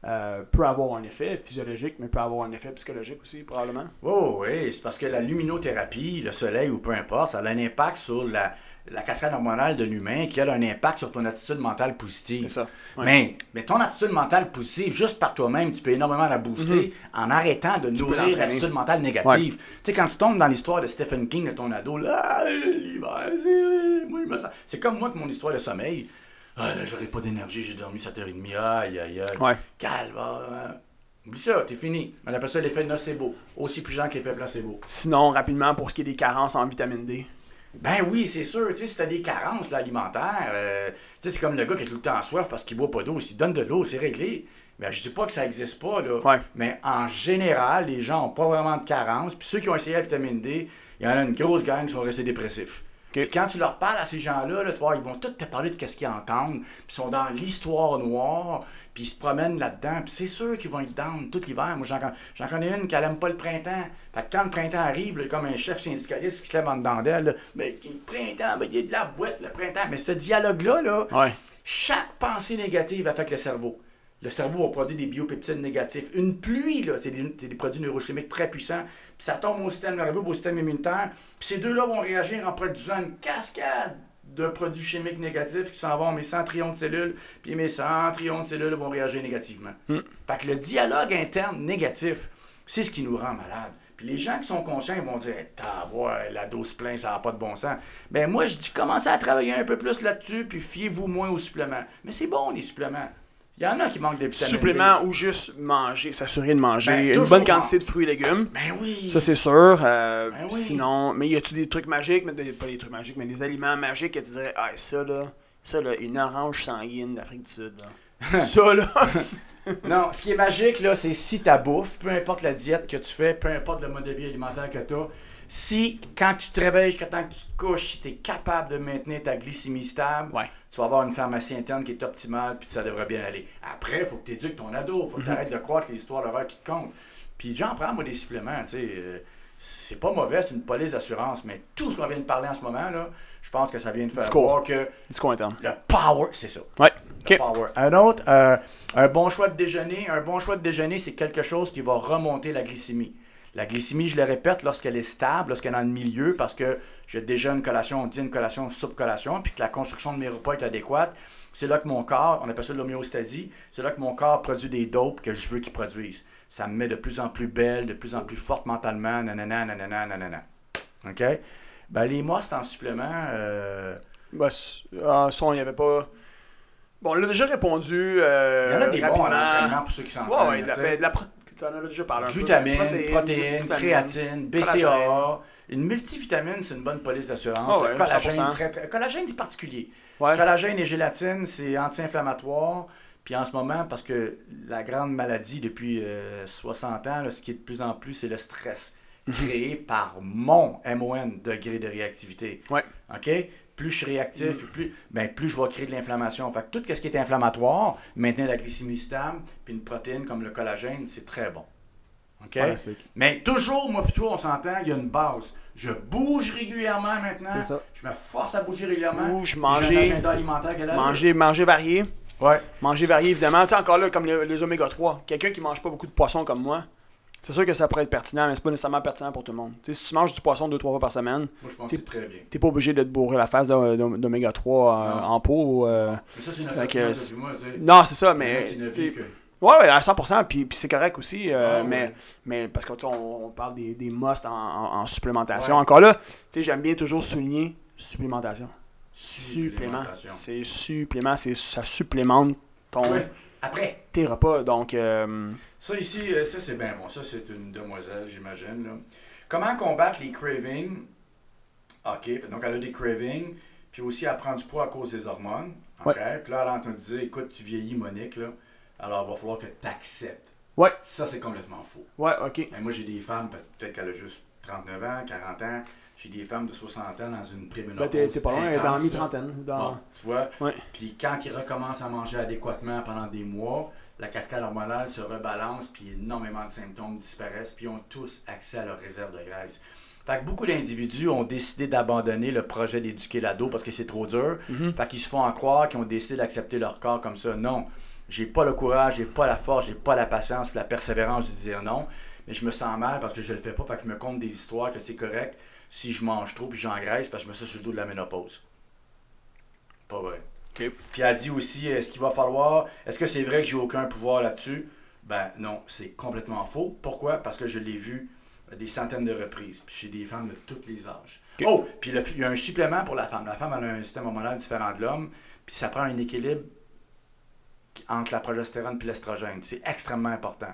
euh, peut avoir un effet physiologique, mais peut avoir un effet psychologique aussi, probablement. Oh, oui, c'est parce que la luminothérapie, le soleil ou peu importe, ça a un impact sur la, la cascade hormonale de l'humain qui a un impact sur ton attitude mentale positive. C'est ça. Ouais. Mais, mais ton attitude mentale positive, juste par toi-même, tu peux énormément la booster en arrêtant de Mhm. peux nourrir l'attitude mentale négative. Tu sais, quand tu tombes dans l'histoire de Stephen King de ton ado, là, ah, l'hiver, c'est. Moi, je me sens. C'est comme moi que mon histoire de sommeil. Ah, là, j'aurais pas d'énergie, j'ai dormi 7h30, aïe, aïe, aïe. Ouais. Calme, ah, Oublie ça, t'es fini. On appelle ça l'effet nocebo. Aussi puissant que l'effet placebo. Sinon, rapidement, pour ce qui est des carences en vitamine D. Ben oui, c'est sûr. Tu sais, si t'as des carences là, alimentaires, euh, tu sais, c'est comme le gars qui a tout le temps soif parce qu'il boit pas d'eau. S'il donne de l'eau, c'est réglé. Ben, je dis pas que ça existe pas, là. Ouais. Mais en général, les gens ont pas vraiment de carences. Puis ceux qui ont essayé la vitamine D, il y en a une grosse gang qui sont restés dépressifs. Puis quand tu leur parles à ces gens-là, là, tu vois, ils vont tous te parler de qu'est-ce qu'ils entendent. Puis ils sont dans l'histoire noire. Puis ils se promènent là-dedans. Puis c'est sûr qu'ils vont être down tout l'hiver. Moi, j'en, connais une qui n'aime pas le printemps. Fait que quand le printemps arrive, là, comme un chef syndicaliste qui se lève en dedans d'elle, mais le printemps, ben, il y a de la boîte, le printemps. Mais ce dialogue-là, là, Ouais. chaque pensée négative affecte le cerveau. Le cerveau va produire des biopeptides négatifs. Une pluie, là, c'est des, produits neurochimiques très puissants. Puis ça tombe au système nerveux, au système immunitaire. Puis ces deux-là vont réagir en produisant une cascade de produits chimiques négatifs qui s'en vont mes centrions de cellules. Puis mes centrions de cellules vont réagir négativement. Fait que le dialogue interne négatif, c'est ce qui nous rend malades. Puis les gens qui sont conscients, ils vont dire T'as ouais, la dose plein, ça n'a pas de bon sens. Ben moi, je dis commencez à travailler un peu plus là-dessus, puis fiez-vous moins aux suppléments. Mais c'est bon, les suppléments. Il y en a qui manquent de vitamine Supplément ou juste manger, s'assurer de manger Ben, une bonne man- quantité de fruits et légumes. Ben oui. Ça, c'est sûr. Euh, Ben oui. Sinon, mais y a-tu des trucs magiques, mais des- pas des trucs magiques, mais des aliments magiques que tu dirais, ah, ça là, ça là, une orange sanguine d'Afrique du Sud, là. [laughs] ça là, Non, ce qui est magique, là, c'est si ta bouffe, peu importe la diète que tu fais, peu importe le mode de vie alimentaire que tu as, si quand tu te réveilles jusqu'à temps que tu te couches, si tu es capable de maintenir ta glycémie stable, Ouais. tu vas avoir une pharmacie interne qui est optimale, puis ça devrait bien aller. Après, il faut que tu éduques ton ado, il faut que tu arrêtes de croire que les histoires d'horreur qui te comptent. Puis j'en prends, moi, des suppléments, tu sais. euh, c'est pas mauvais, c'est une police d'assurance, mais tout ce qu'on vient de parler en ce moment, là, je pense que ça vient de faire Discours. voir que discours interne. le power, c'est ça. Ouais. Le Ok. power. Un autre, euh, un bon choix de déjeuner. Un bon choix de déjeuner, c'est quelque chose qui va remonter la glycémie. La glycémie, je le répète, lorsqu'elle est stable, lorsqu'elle est dans le milieu, parce que je déjeune, collation, dîne, collation, soupe, collation, puis que la construction de mes repas est adéquate, c'est là que mon corps, on appelle ça de l'homéostasie, c'est là que mon corps produit des dopes que je veux qu'il produise. Ça me met de plus en plus belle, de plus en plus forte mentalement, nanana, nanana, nanana. OK? Ben, les mosses en supplément, euh, Bah, c- ah, ça, on y avait pas. Bon, on l'a déjà répondu. Euh, il y en a des bons en entraînement pour ceux qui s'entraînent. Ouais, ouais, de la, ben, de la pro- T'en as déjà parlé un peu. Glutamine, Protéines, protéines, glutamine. créatine. BCAA. Une multivitamine, c'est une bonne police d'assurance. Ah ouais, collagène, 100%. très, très- collagène est particulier. Ouais. Collagène et gélatine, c'est anti-inflammatoire. Puis en ce moment, parce que la grande maladie depuis euh, 60 ans, là, ce qui est de plus en plus, c'est le stress [laughs] créé par mon MON, degré de réactivité. Ouais. OK? Plus je suis réactif, plus, ben, plus je vais créer de l'inflammation. Fait que tout ce qui est inflammatoire, maintenir la glycémie stable, puis une protéine comme le collagène, c'est très bon. OK? Fantastique. Mais toujours, moi plutôt, on s'entend, il y a une base. Je bouge régulièrement maintenant. C'est ça. Je me force à bouger régulièrement. Bouge, manger. un alimentaire là. Manger, manger varié. Ouais. Manger varié, évidemment. Tu sais, encore là, comme le- les oméga 3. Quelqu'un qui mange pas beaucoup de poisson comme moi, c'est sûr que ça pourrait être pertinent, mais c'est pas nécessairement pertinent pour tout le monde. Tu sais, si tu manges du poisson deux, trois fois par semaine, t'es pas obligé de te bourrer la face d'o- d'o- d'oméga 3 euh, en pot. euh. Mais ça, c'est notre opinion, moi. Non, c'est ça, mais. Ouais, ouais, à 100%, puis, puis c'est correct aussi, euh, Ah, mais, ouais. mais parce que tu sais, on, on parle des, des musts en, en- en supplémentation. Ouais. Encore là, tu sais, j'aime bien toujours souligner supplémentation. Supplément. C'est supplément, c'est ça supplémente ton. Après, tes repas. Donc, euh, ça ici, euh, ça c'est bien bon. Ça, c'est une demoiselle, j'imagine. là. Comment combattre les cravings? OK, donc elle a des cravings, puis aussi elle prend du poids à cause des hormones. OK, puis là, elle entend dire écoute, tu vieillis, Monique, là, alors il va falloir que tu acceptes. Ouais. Ça, c'est complètement faux. ouais, ok. Ben, moi, j'ai des femmes, peut- peut-être qu'elle a juste 39 ans, 40 ans. J'ai des femmes de 60 ans dans une préménopause. Ben, t'es pas loin, dans la mi-trentaine. Dans... Bon, tu vois. Ouais. Puis quand ils recommencent à manger adéquatement pendant des mois, la cascade hormonale se rebalance, puis énormément de symptômes disparaissent, puis ils ont tous accès à leur réserve de graisse. Fait que beaucoup d'individus ont décidé d'abandonner le projet d'éduquer l'ado parce que c'est trop dur. Mhm. Fait qu'ils se font en croire qu'ils ont décidé d'accepter leur corps comme ça. Non, j'ai pas le courage, j'ai pas la force, j'ai pas la patience, puis la persévérance de dire non. Mais je me sens mal parce que je le fais pas. Fait que je me compte des histoires que c'est correct si je mange trop puis j'engraisse parce que je me suis sur le dos de la ménopause. Pas vrai. Puis elle dit aussi, est-ce qu'il va falloir, est-ce que c'est vrai que j'ai aucun pouvoir là-dessus? Ben non, c'est complètement faux. Pourquoi? Parce que je l'ai vu des centaines de reprises, puis chez des femmes de tous les âges. Oh, puis il y a un supplément pour la femme. La femme elle a un système hormonal différent de l'homme, puis ça prend un équilibre entre la progestérone et l'estrogène. C'est extrêmement important.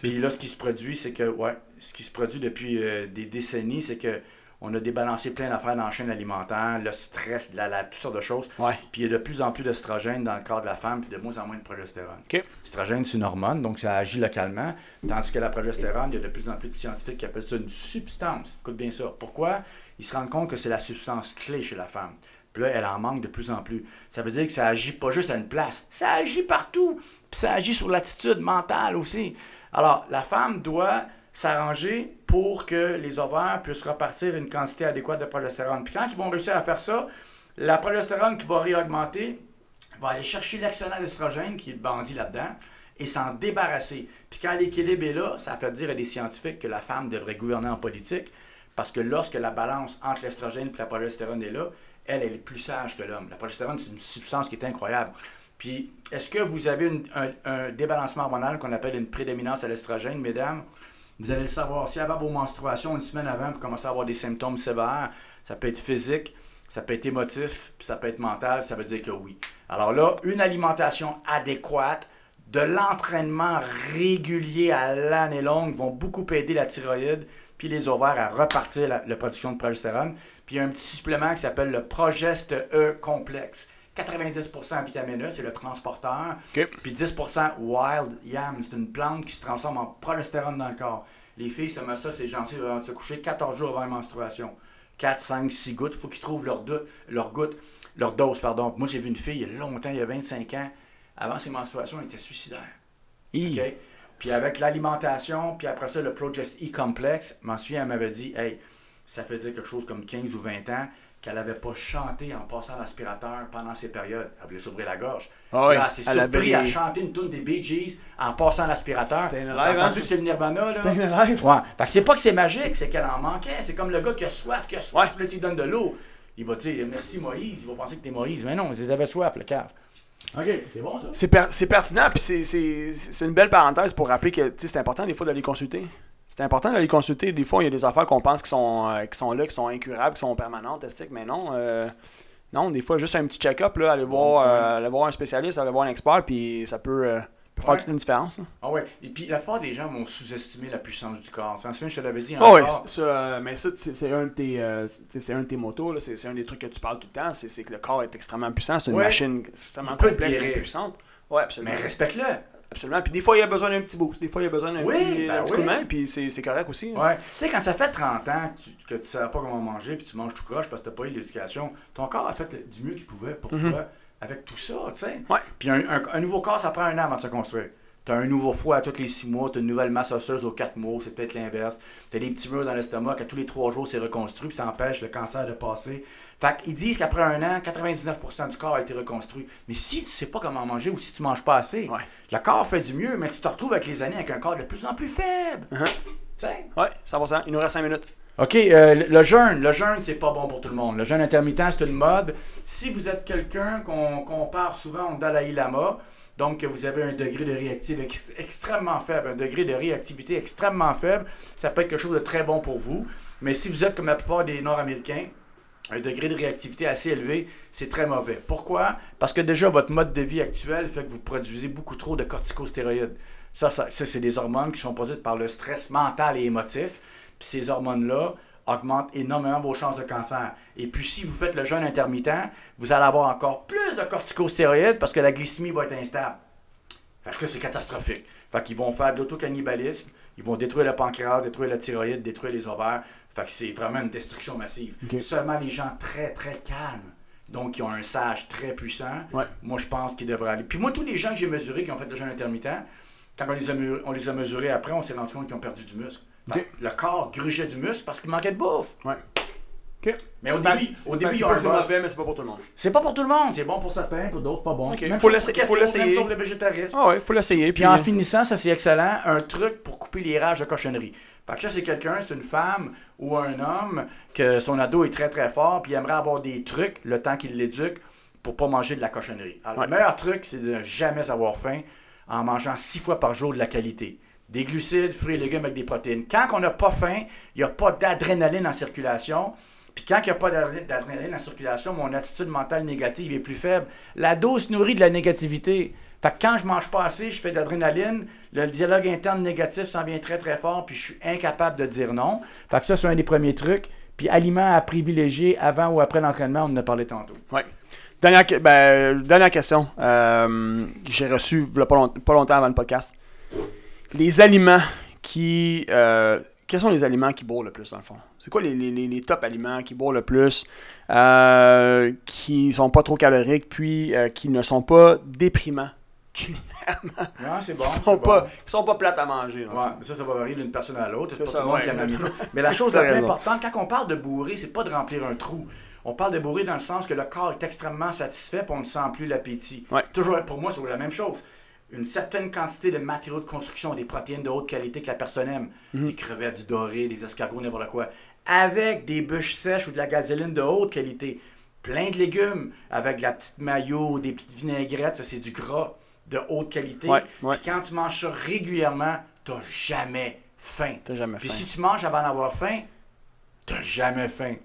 Puis là, ce qui se produit, c'est que, ouais, ce qui se produit depuis euh, des décennies, c'est que on a débalancé plein d'affaires dans la chaîne alimentaire, le stress, la, la- toutes sortes de choses. Ouais. Puis il y a de plus en plus d'estrogène dans le corps de la femme, puis de moins en moins de progestérone. Ok. L'estrogène, c'est une hormone, donc ça agit localement. Tandis que la progestérone, il y a de plus en plus de scientifiques qui appellent ça une substance. Écoute bien ça. Pourquoi? Ils se rendent compte que c'est la substance clé chez la femme. Puis là, elle en manque de plus en plus. Ça veut dire que ça agit pas juste à une place, ça agit partout. Puis ça agit sur l'attitude mentale aussi. Alors, la femme doit s'arranger pour que les ovaires puissent repartir une quantité adéquate de progestérone. Puis quand ils vont réussir à faire ça, la progestérone qui va réaugmenter va aller chercher l'excellent estrogène qui est le bandit là-dedans et s'en débarrasser. Puis quand l'équilibre est là, ça fait dire à des scientifiques que la femme devrait gouverner en politique parce que lorsque la balance entre l'estrogène et la progestérone est là, elle, elle est plus sage que l'homme. La progestérone, c'est une substance qui est incroyable. Puis, est-ce que vous avez un débalancement hormonal qu'on appelle une prédominance à l'estrogène, mesdames? Vous allez le savoir. Si avant vos menstruations, une semaine avant, vous commencez à avoir des symptômes sévères, ça peut être physique, ça peut être émotif, puis ça peut être mental, ça veut dire que oui. Alors là, une alimentation adéquate de l'entraînement régulier à l'année longue vont beaucoup aider la thyroïde puis les ovaires à repartir la, production de progestérone. Puis il y a un petit supplément qui s'appelle le Progeste E complexe. 90% vitamine E, c'est le transporteur. Puis 10% wild yam, c'est une plante qui se transforme en progestérone dans le corps. Les filles se mettent ça, c'est gentil, avant de se coucher 14 jours avant la menstruation. 4, 5, 6 gouttes, il faut qu'ils trouvent leur, doute, leur goutte, leur dose, pardon. Moi, j'ai vu une fille il y a longtemps, il y a 25 ans, avant ses menstruations, elle était suicidaire. Hi. OK? Puis avec l'alimentation, puis après ça, le Progest E-Complex, m'en souviens, elle m'avait dit, hey, ça faisait quelque chose comme 15 ou 20 ans qu'elle n'avait pas chanté en passant l'aspirateur pendant ces périodes. Elle voulait s'ouvrir la gorge. Ah Là, elle s'est elle a surpris à chanter une tune des Bee Gees en passant l'aspirateur. C'était live, hein? entendu que c'est le Nirvana. C'était une live. Ouais. Fait que c'est pas que c'est magique, c'est qu'elle en manquait. C'est comme le gars qui a soif, qui a soif, puis là, tu donnes de l'eau. Il va dire merci Moïse, il va penser que t'es Moïse. Mais non, il avait soif, le cave. OK, c'est bon ça? C'est per- c'est pertinent, puis c'est- c'est c'est une belle parenthèse pour rappeler que tu sais, c'est important des fois d'aller consulter. C'est important d'aller consulter. Des fois, il y a des affaires qu'on pense qui sont, euh, qui sont là, qui sont incurables, qui sont permanentes, mais non. euh, non, des fois, juste un petit check-up, aller voir, euh, aller voir un spécialiste, aller voir un expert, puis ça peut, peut faire Ouais. toute une différence. là. Ah ouais. Et puis la plupart des gens vont sous-estimer la puissance du corps. Souviens, je te l'avais dit Ah oui, encore. ça, euh, mais ça, c'est un de un de tes motos, c'est un des trucs que tu parles tout le temps, c'est que le corps est extrêmement puissant, c'est une Ouais. machine extrêmement complexe et puissante. Ouais, absolument. Mais respecte-le. Absolument. Puis des fois, il y a besoin d'un petit boost. Des fois, il y a besoin d'un Oui, petit, ben un petit oui. coup de main. Puis c'est correct aussi. hein. Ouais. Tu sais, quand ça fait 30 ans que tu, que tu savais pas comment manger, puis tu manges tout croche parce que t'as pas eu l'éducation, ton corps a fait du mieux qu'il pouvait pour toi avec tout ça, tu sais. Ouais. Puis un, un- un nouveau corps, ça prend un an avant de se construire. T'as un nouveau foie à tous les 6 mois, t'as une nouvelle masse osseuse aux 4 mois, c'est peut-être l'inverse. T'as des petits murs dans l'estomac, à tous les 3 jours, c'est reconstruit, puis ça empêche le cancer de passer. Fait qu'ils disent qu'après un an, 99% du corps a été reconstruit. Mais si tu sais pas comment manger ou si tu manges pas assez, Ouais. le corps fait du mieux, mais tu te retrouves avec les années avec un corps de plus en plus faible. Uh-huh. Tu sais? Ouais, 100%. Il nous reste 5 minutes. OK, euh, le- le jeûne, le jeûne, c'est pas bon pour tout le monde. Le jeûne intermittent, c'est une mode. Si vous êtes quelqu'un qu'on compare souvent au Dalai Lama, donc vous avez un degré de réactivité ex- extrêmement faible, un degré de réactivité extrêmement faible, ça peut être quelque chose de très bon pour vous. Mais si vous êtes comme la plupart des Nord-Américains, un degré de réactivité assez élevé, c'est très mauvais. Pourquoi? Parce que déjà, votre mode de vie actuel fait que vous produisez beaucoup trop de corticostéroïdes. Ça, ça, ça, c'est des hormones qui sont produites par le stress mental et émotif. Puis ces hormones-là augmentent énormément vos chances de cancer. Et puis si vous faites le jeûne intermittent, vous allez avoir encore plus de corticostéroïdes parce que la glycémie va être instable. Fait que ça, c'est catastrophique. Fait qu'ils vont faire de l'autocannibalisme, ils vont détruire le pancréas, détruire la thyroïde, détruire les ovaires. Fait que c'est vraiment une destruction massive. Seulement les gens très, très calmes, donc qui ont un sage très puissant, Ouais. moi, je pense qu'ils devraient aller. Puis moi, tous les gens que j'ai mesurés qui ont fait le jeûne intermittent, quand on les a, on les a mesurés après, on s'est rendu compte qu'ils ont perdu du muscle. Que Le corps grugeait du muscle parce qu'il manquait de bouffe. Ouais. Mais au Fait- début, c'est- au fait début, c'est mauvais, mais c'est pas pour tout le monde. C'est pas pour tout le monde. C'est bon pour certains, pour d'autres, pas bon. Ok, Même faut l'essayer. Même sur le végétarisme. Ah ouais, faut l'essayer. Puis en finissant, ça c'est excellent, un truc pour couper les rages de cochonnerie. Fait que ça, c'est quelqu'un, c'est une femme ou un homme que son ado est très très fort, puis il aimerait avoir des trucs le temps qu'il l'éduque pour pas manger de la cochonnerie. Alors, Ouais. le meilleur truc, c'est de ne jamais avoir faim en mangeant six fois par jour de la qualité. Des glucides, fruits et légumes avec des protéines. Quand on n'a pas faim, il n'y a pas d'adrénaline en circulation. Puis quand il n'y a pas d'adré- d'adrénaline en circulation, mon attitude mentale négative est plus faible. La dose nourrit de la négativité. Fait que quand je mange pas assez, je fais de l'adrénaline, le dialogue interne négatif s'en vient très très fort, puis je suis incapable de dire non. Fait que ça, c'est un des premiers trucs. Puis aliments à privilégier avant ou après l'entraînement, on en a parlé tantôt. Que- ben, dernière question euh, j'ai long- pas longtemps avant le podcast. Les aliments qui. euh, quels sont les aliments qui bourrent le plus, dans le fond? C'est quoi les, les, les, top aliments qui bourrent le plus, euh, qui sont pas trop caloriques, puis euh, qui ne sont pas déprimants? Ouais, c'est bon. qui sont bon. pas, qui sont pas plates à manger. Ouais, mais ça, ça va varier d'une personne à l'autre. C'est pas ça, tout le monde ouais, qui aime la même exactement. chose. Mais la [laughs] chose la plus importante, quand on parle de bourrer, c'est pas de remplir un trou. On parle de bourrer dans le sens que le corps est extrêmement satisfait et on ne sent plus l'appétit. Ouais. C'est Toujours, pour moi, c'est la même chose. Une certaine quantité de matériaux de construction, des protéines de haute qualité que la personne aime, Mhm. des crevettes, du doré, des escargots, n'importe quoi, avec des bûches sèches ou de la gasoline de haute qualité, plein de légumes, avec de la petite maillot, des petites vinaigrettes, ça c'est du gras de haute qualité. Ouais, ouais. Puis quand tu manges ça régulièrement, t'as jamais faim. T'as jamais Puis faim. si tu manges avant d'avoir faim, t'as jamais faim.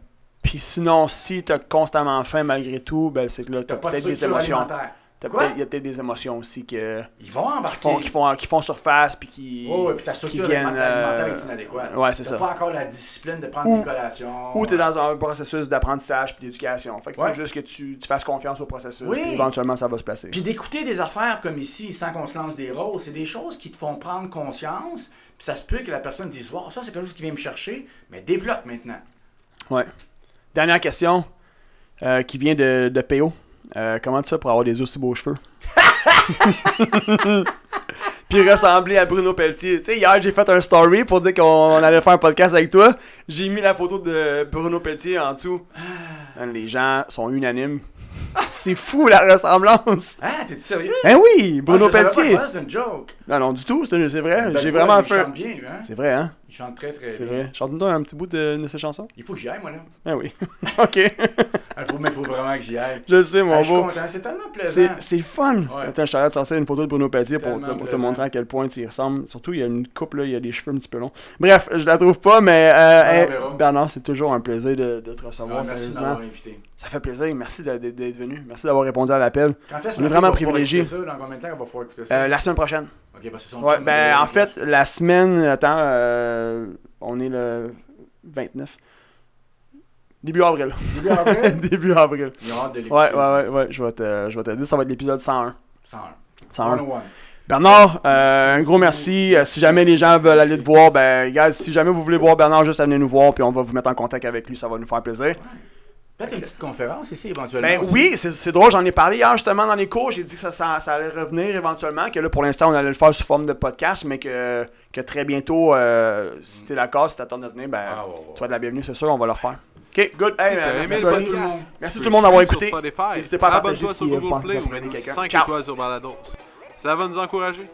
Puis sinon, si t'as constamment faim malgré tout, ben c'est que là, T'as peut-être des émotions. alimentaire. Il y a peut-être des émotions aussi que, Ils vont qui, embarquer. font, qui, font, qui font surface puis qui, Oh, ouais, puis ta qui structure viennent. alimentaire euh, est inadéquate. Ouais, c'est ça. pas encore la discipline de prendre Ou- tes collations. Ou tu es dans un processus d'apprentissage puis d'éducation. Fait qu'il Ouais. faut juste que tu, tu fasses confiance au processus. Oui. Puis éventuellement, ça va se placer. Puis d'écouter des affaires comme ici, sans qu'on se lance des rôles, c'est des choses qui te font prendre conscience. Puis ça se peut que la personne dise, wow, ça c'est quelque chose qui vient me chercher, mais développe maintenant. Ouais. Dernière question euh, qui vient de, de PO. Euh, comment tu fais pour avoir des aussi beaux cheveux? [laughs] Puis ressembler à Bruno Pelletier. Tu sais, hier, j'ai fait un story pour dire qu'on allait faire un podcast avec toi. J'ai mis la photo de Bruno Pelletier en dessous. Les gens sont unanimes. [laughs] C'est fou la ressemblance. Hein, t'es sérieux? Ben oui, Bruno Ah, savais pas Pelletier. C'est une joke. Non, non, du tout, c'est c'est vrai. J'ai vraiment il fait. chante bien, lui, hein? C'est vrai, hein? Il chante très très C'est bien. vrai. Chante-nous un petit bout de, de ces chansons. Il faut que j'y aille, moi, là. [laughs] [laughs] Ah oui. ok. Il faut, mais il faut vraiment que j'y aille. Je sais, mon Ah, je suis beau. content, c'est tellement plaisant. C'est c'est fun. Ouais. Attends, je t'arrête de sortir une photo de Bruno Pelletier pour, te, pour te plaisant. montrer à quel point tu y ressembles. Surtout, il y a une coupe, là, il y a des cheveux un petit peu longs. Bref, je la trouve pas, mais euh, hey, verra. Bernard, c'est toujours un plaisir de, de te Ah, recevoir, sérieusement. Ça fait plaisir. Merci d'être venu. Merci d'avoir répondu à l'appel. Quand est-ce On est que vraiment va pouvoir privilégiés. écouter ça? Dans combien de temps on va pouvoir écouter ça? Euh, la semaine prochaine. Ok, parce que son Ouais, ben, en fait, la semaine, attends, euh, on est le 29. Début avril. Début avril, [laughs] Début avril. il y hâte de l'écouter. Ouais, ouais, ouais, ouais, je vais te, je vais te dire, ça va être l'épisode 101. 101. 101. 101. Bernard, euh, un gros merci. Euh, si jamais les gens veulent aller te voir, ben, guys, si jamais vous voulez voir Bernard, juste venez nous voir, puis on va vous mettre en contact avec lui, ça va nous faire plaisir. Peut-être une petite conférence ici, éventuellement. Ben aussi. oui, c'est c'est drôle, j'en ai parlé hier justement dans les cours, j'ai dit que ça, ça, ça allait revenir éventuellement, que là pour l'instant on allait le faire sous forme de podcast, mais que, que très bientôt, euh, si t'es d'accord, si t'attends de venir, ben, Ah, ouais, ouais. tu vas de la bienvenue, c'est sûr, on va le refaire. Ok, good. Hey, euh, aimé merci, le Tony. podcast, Merci tout le monde d'avoir écouté. N'hésitez pas à partager si, euh, vous pensez que quelqu'un. 5 Ciao. étoiles sur Balados. Ça va nous encourager.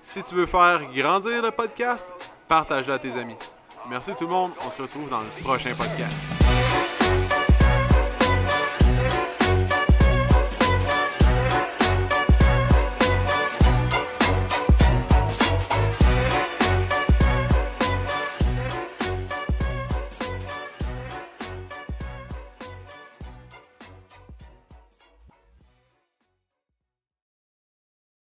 Si tu veux faire grandir le podcast, partage-le à tes amis. Merci tout le monde. On se retrouve dans le prochain podcast.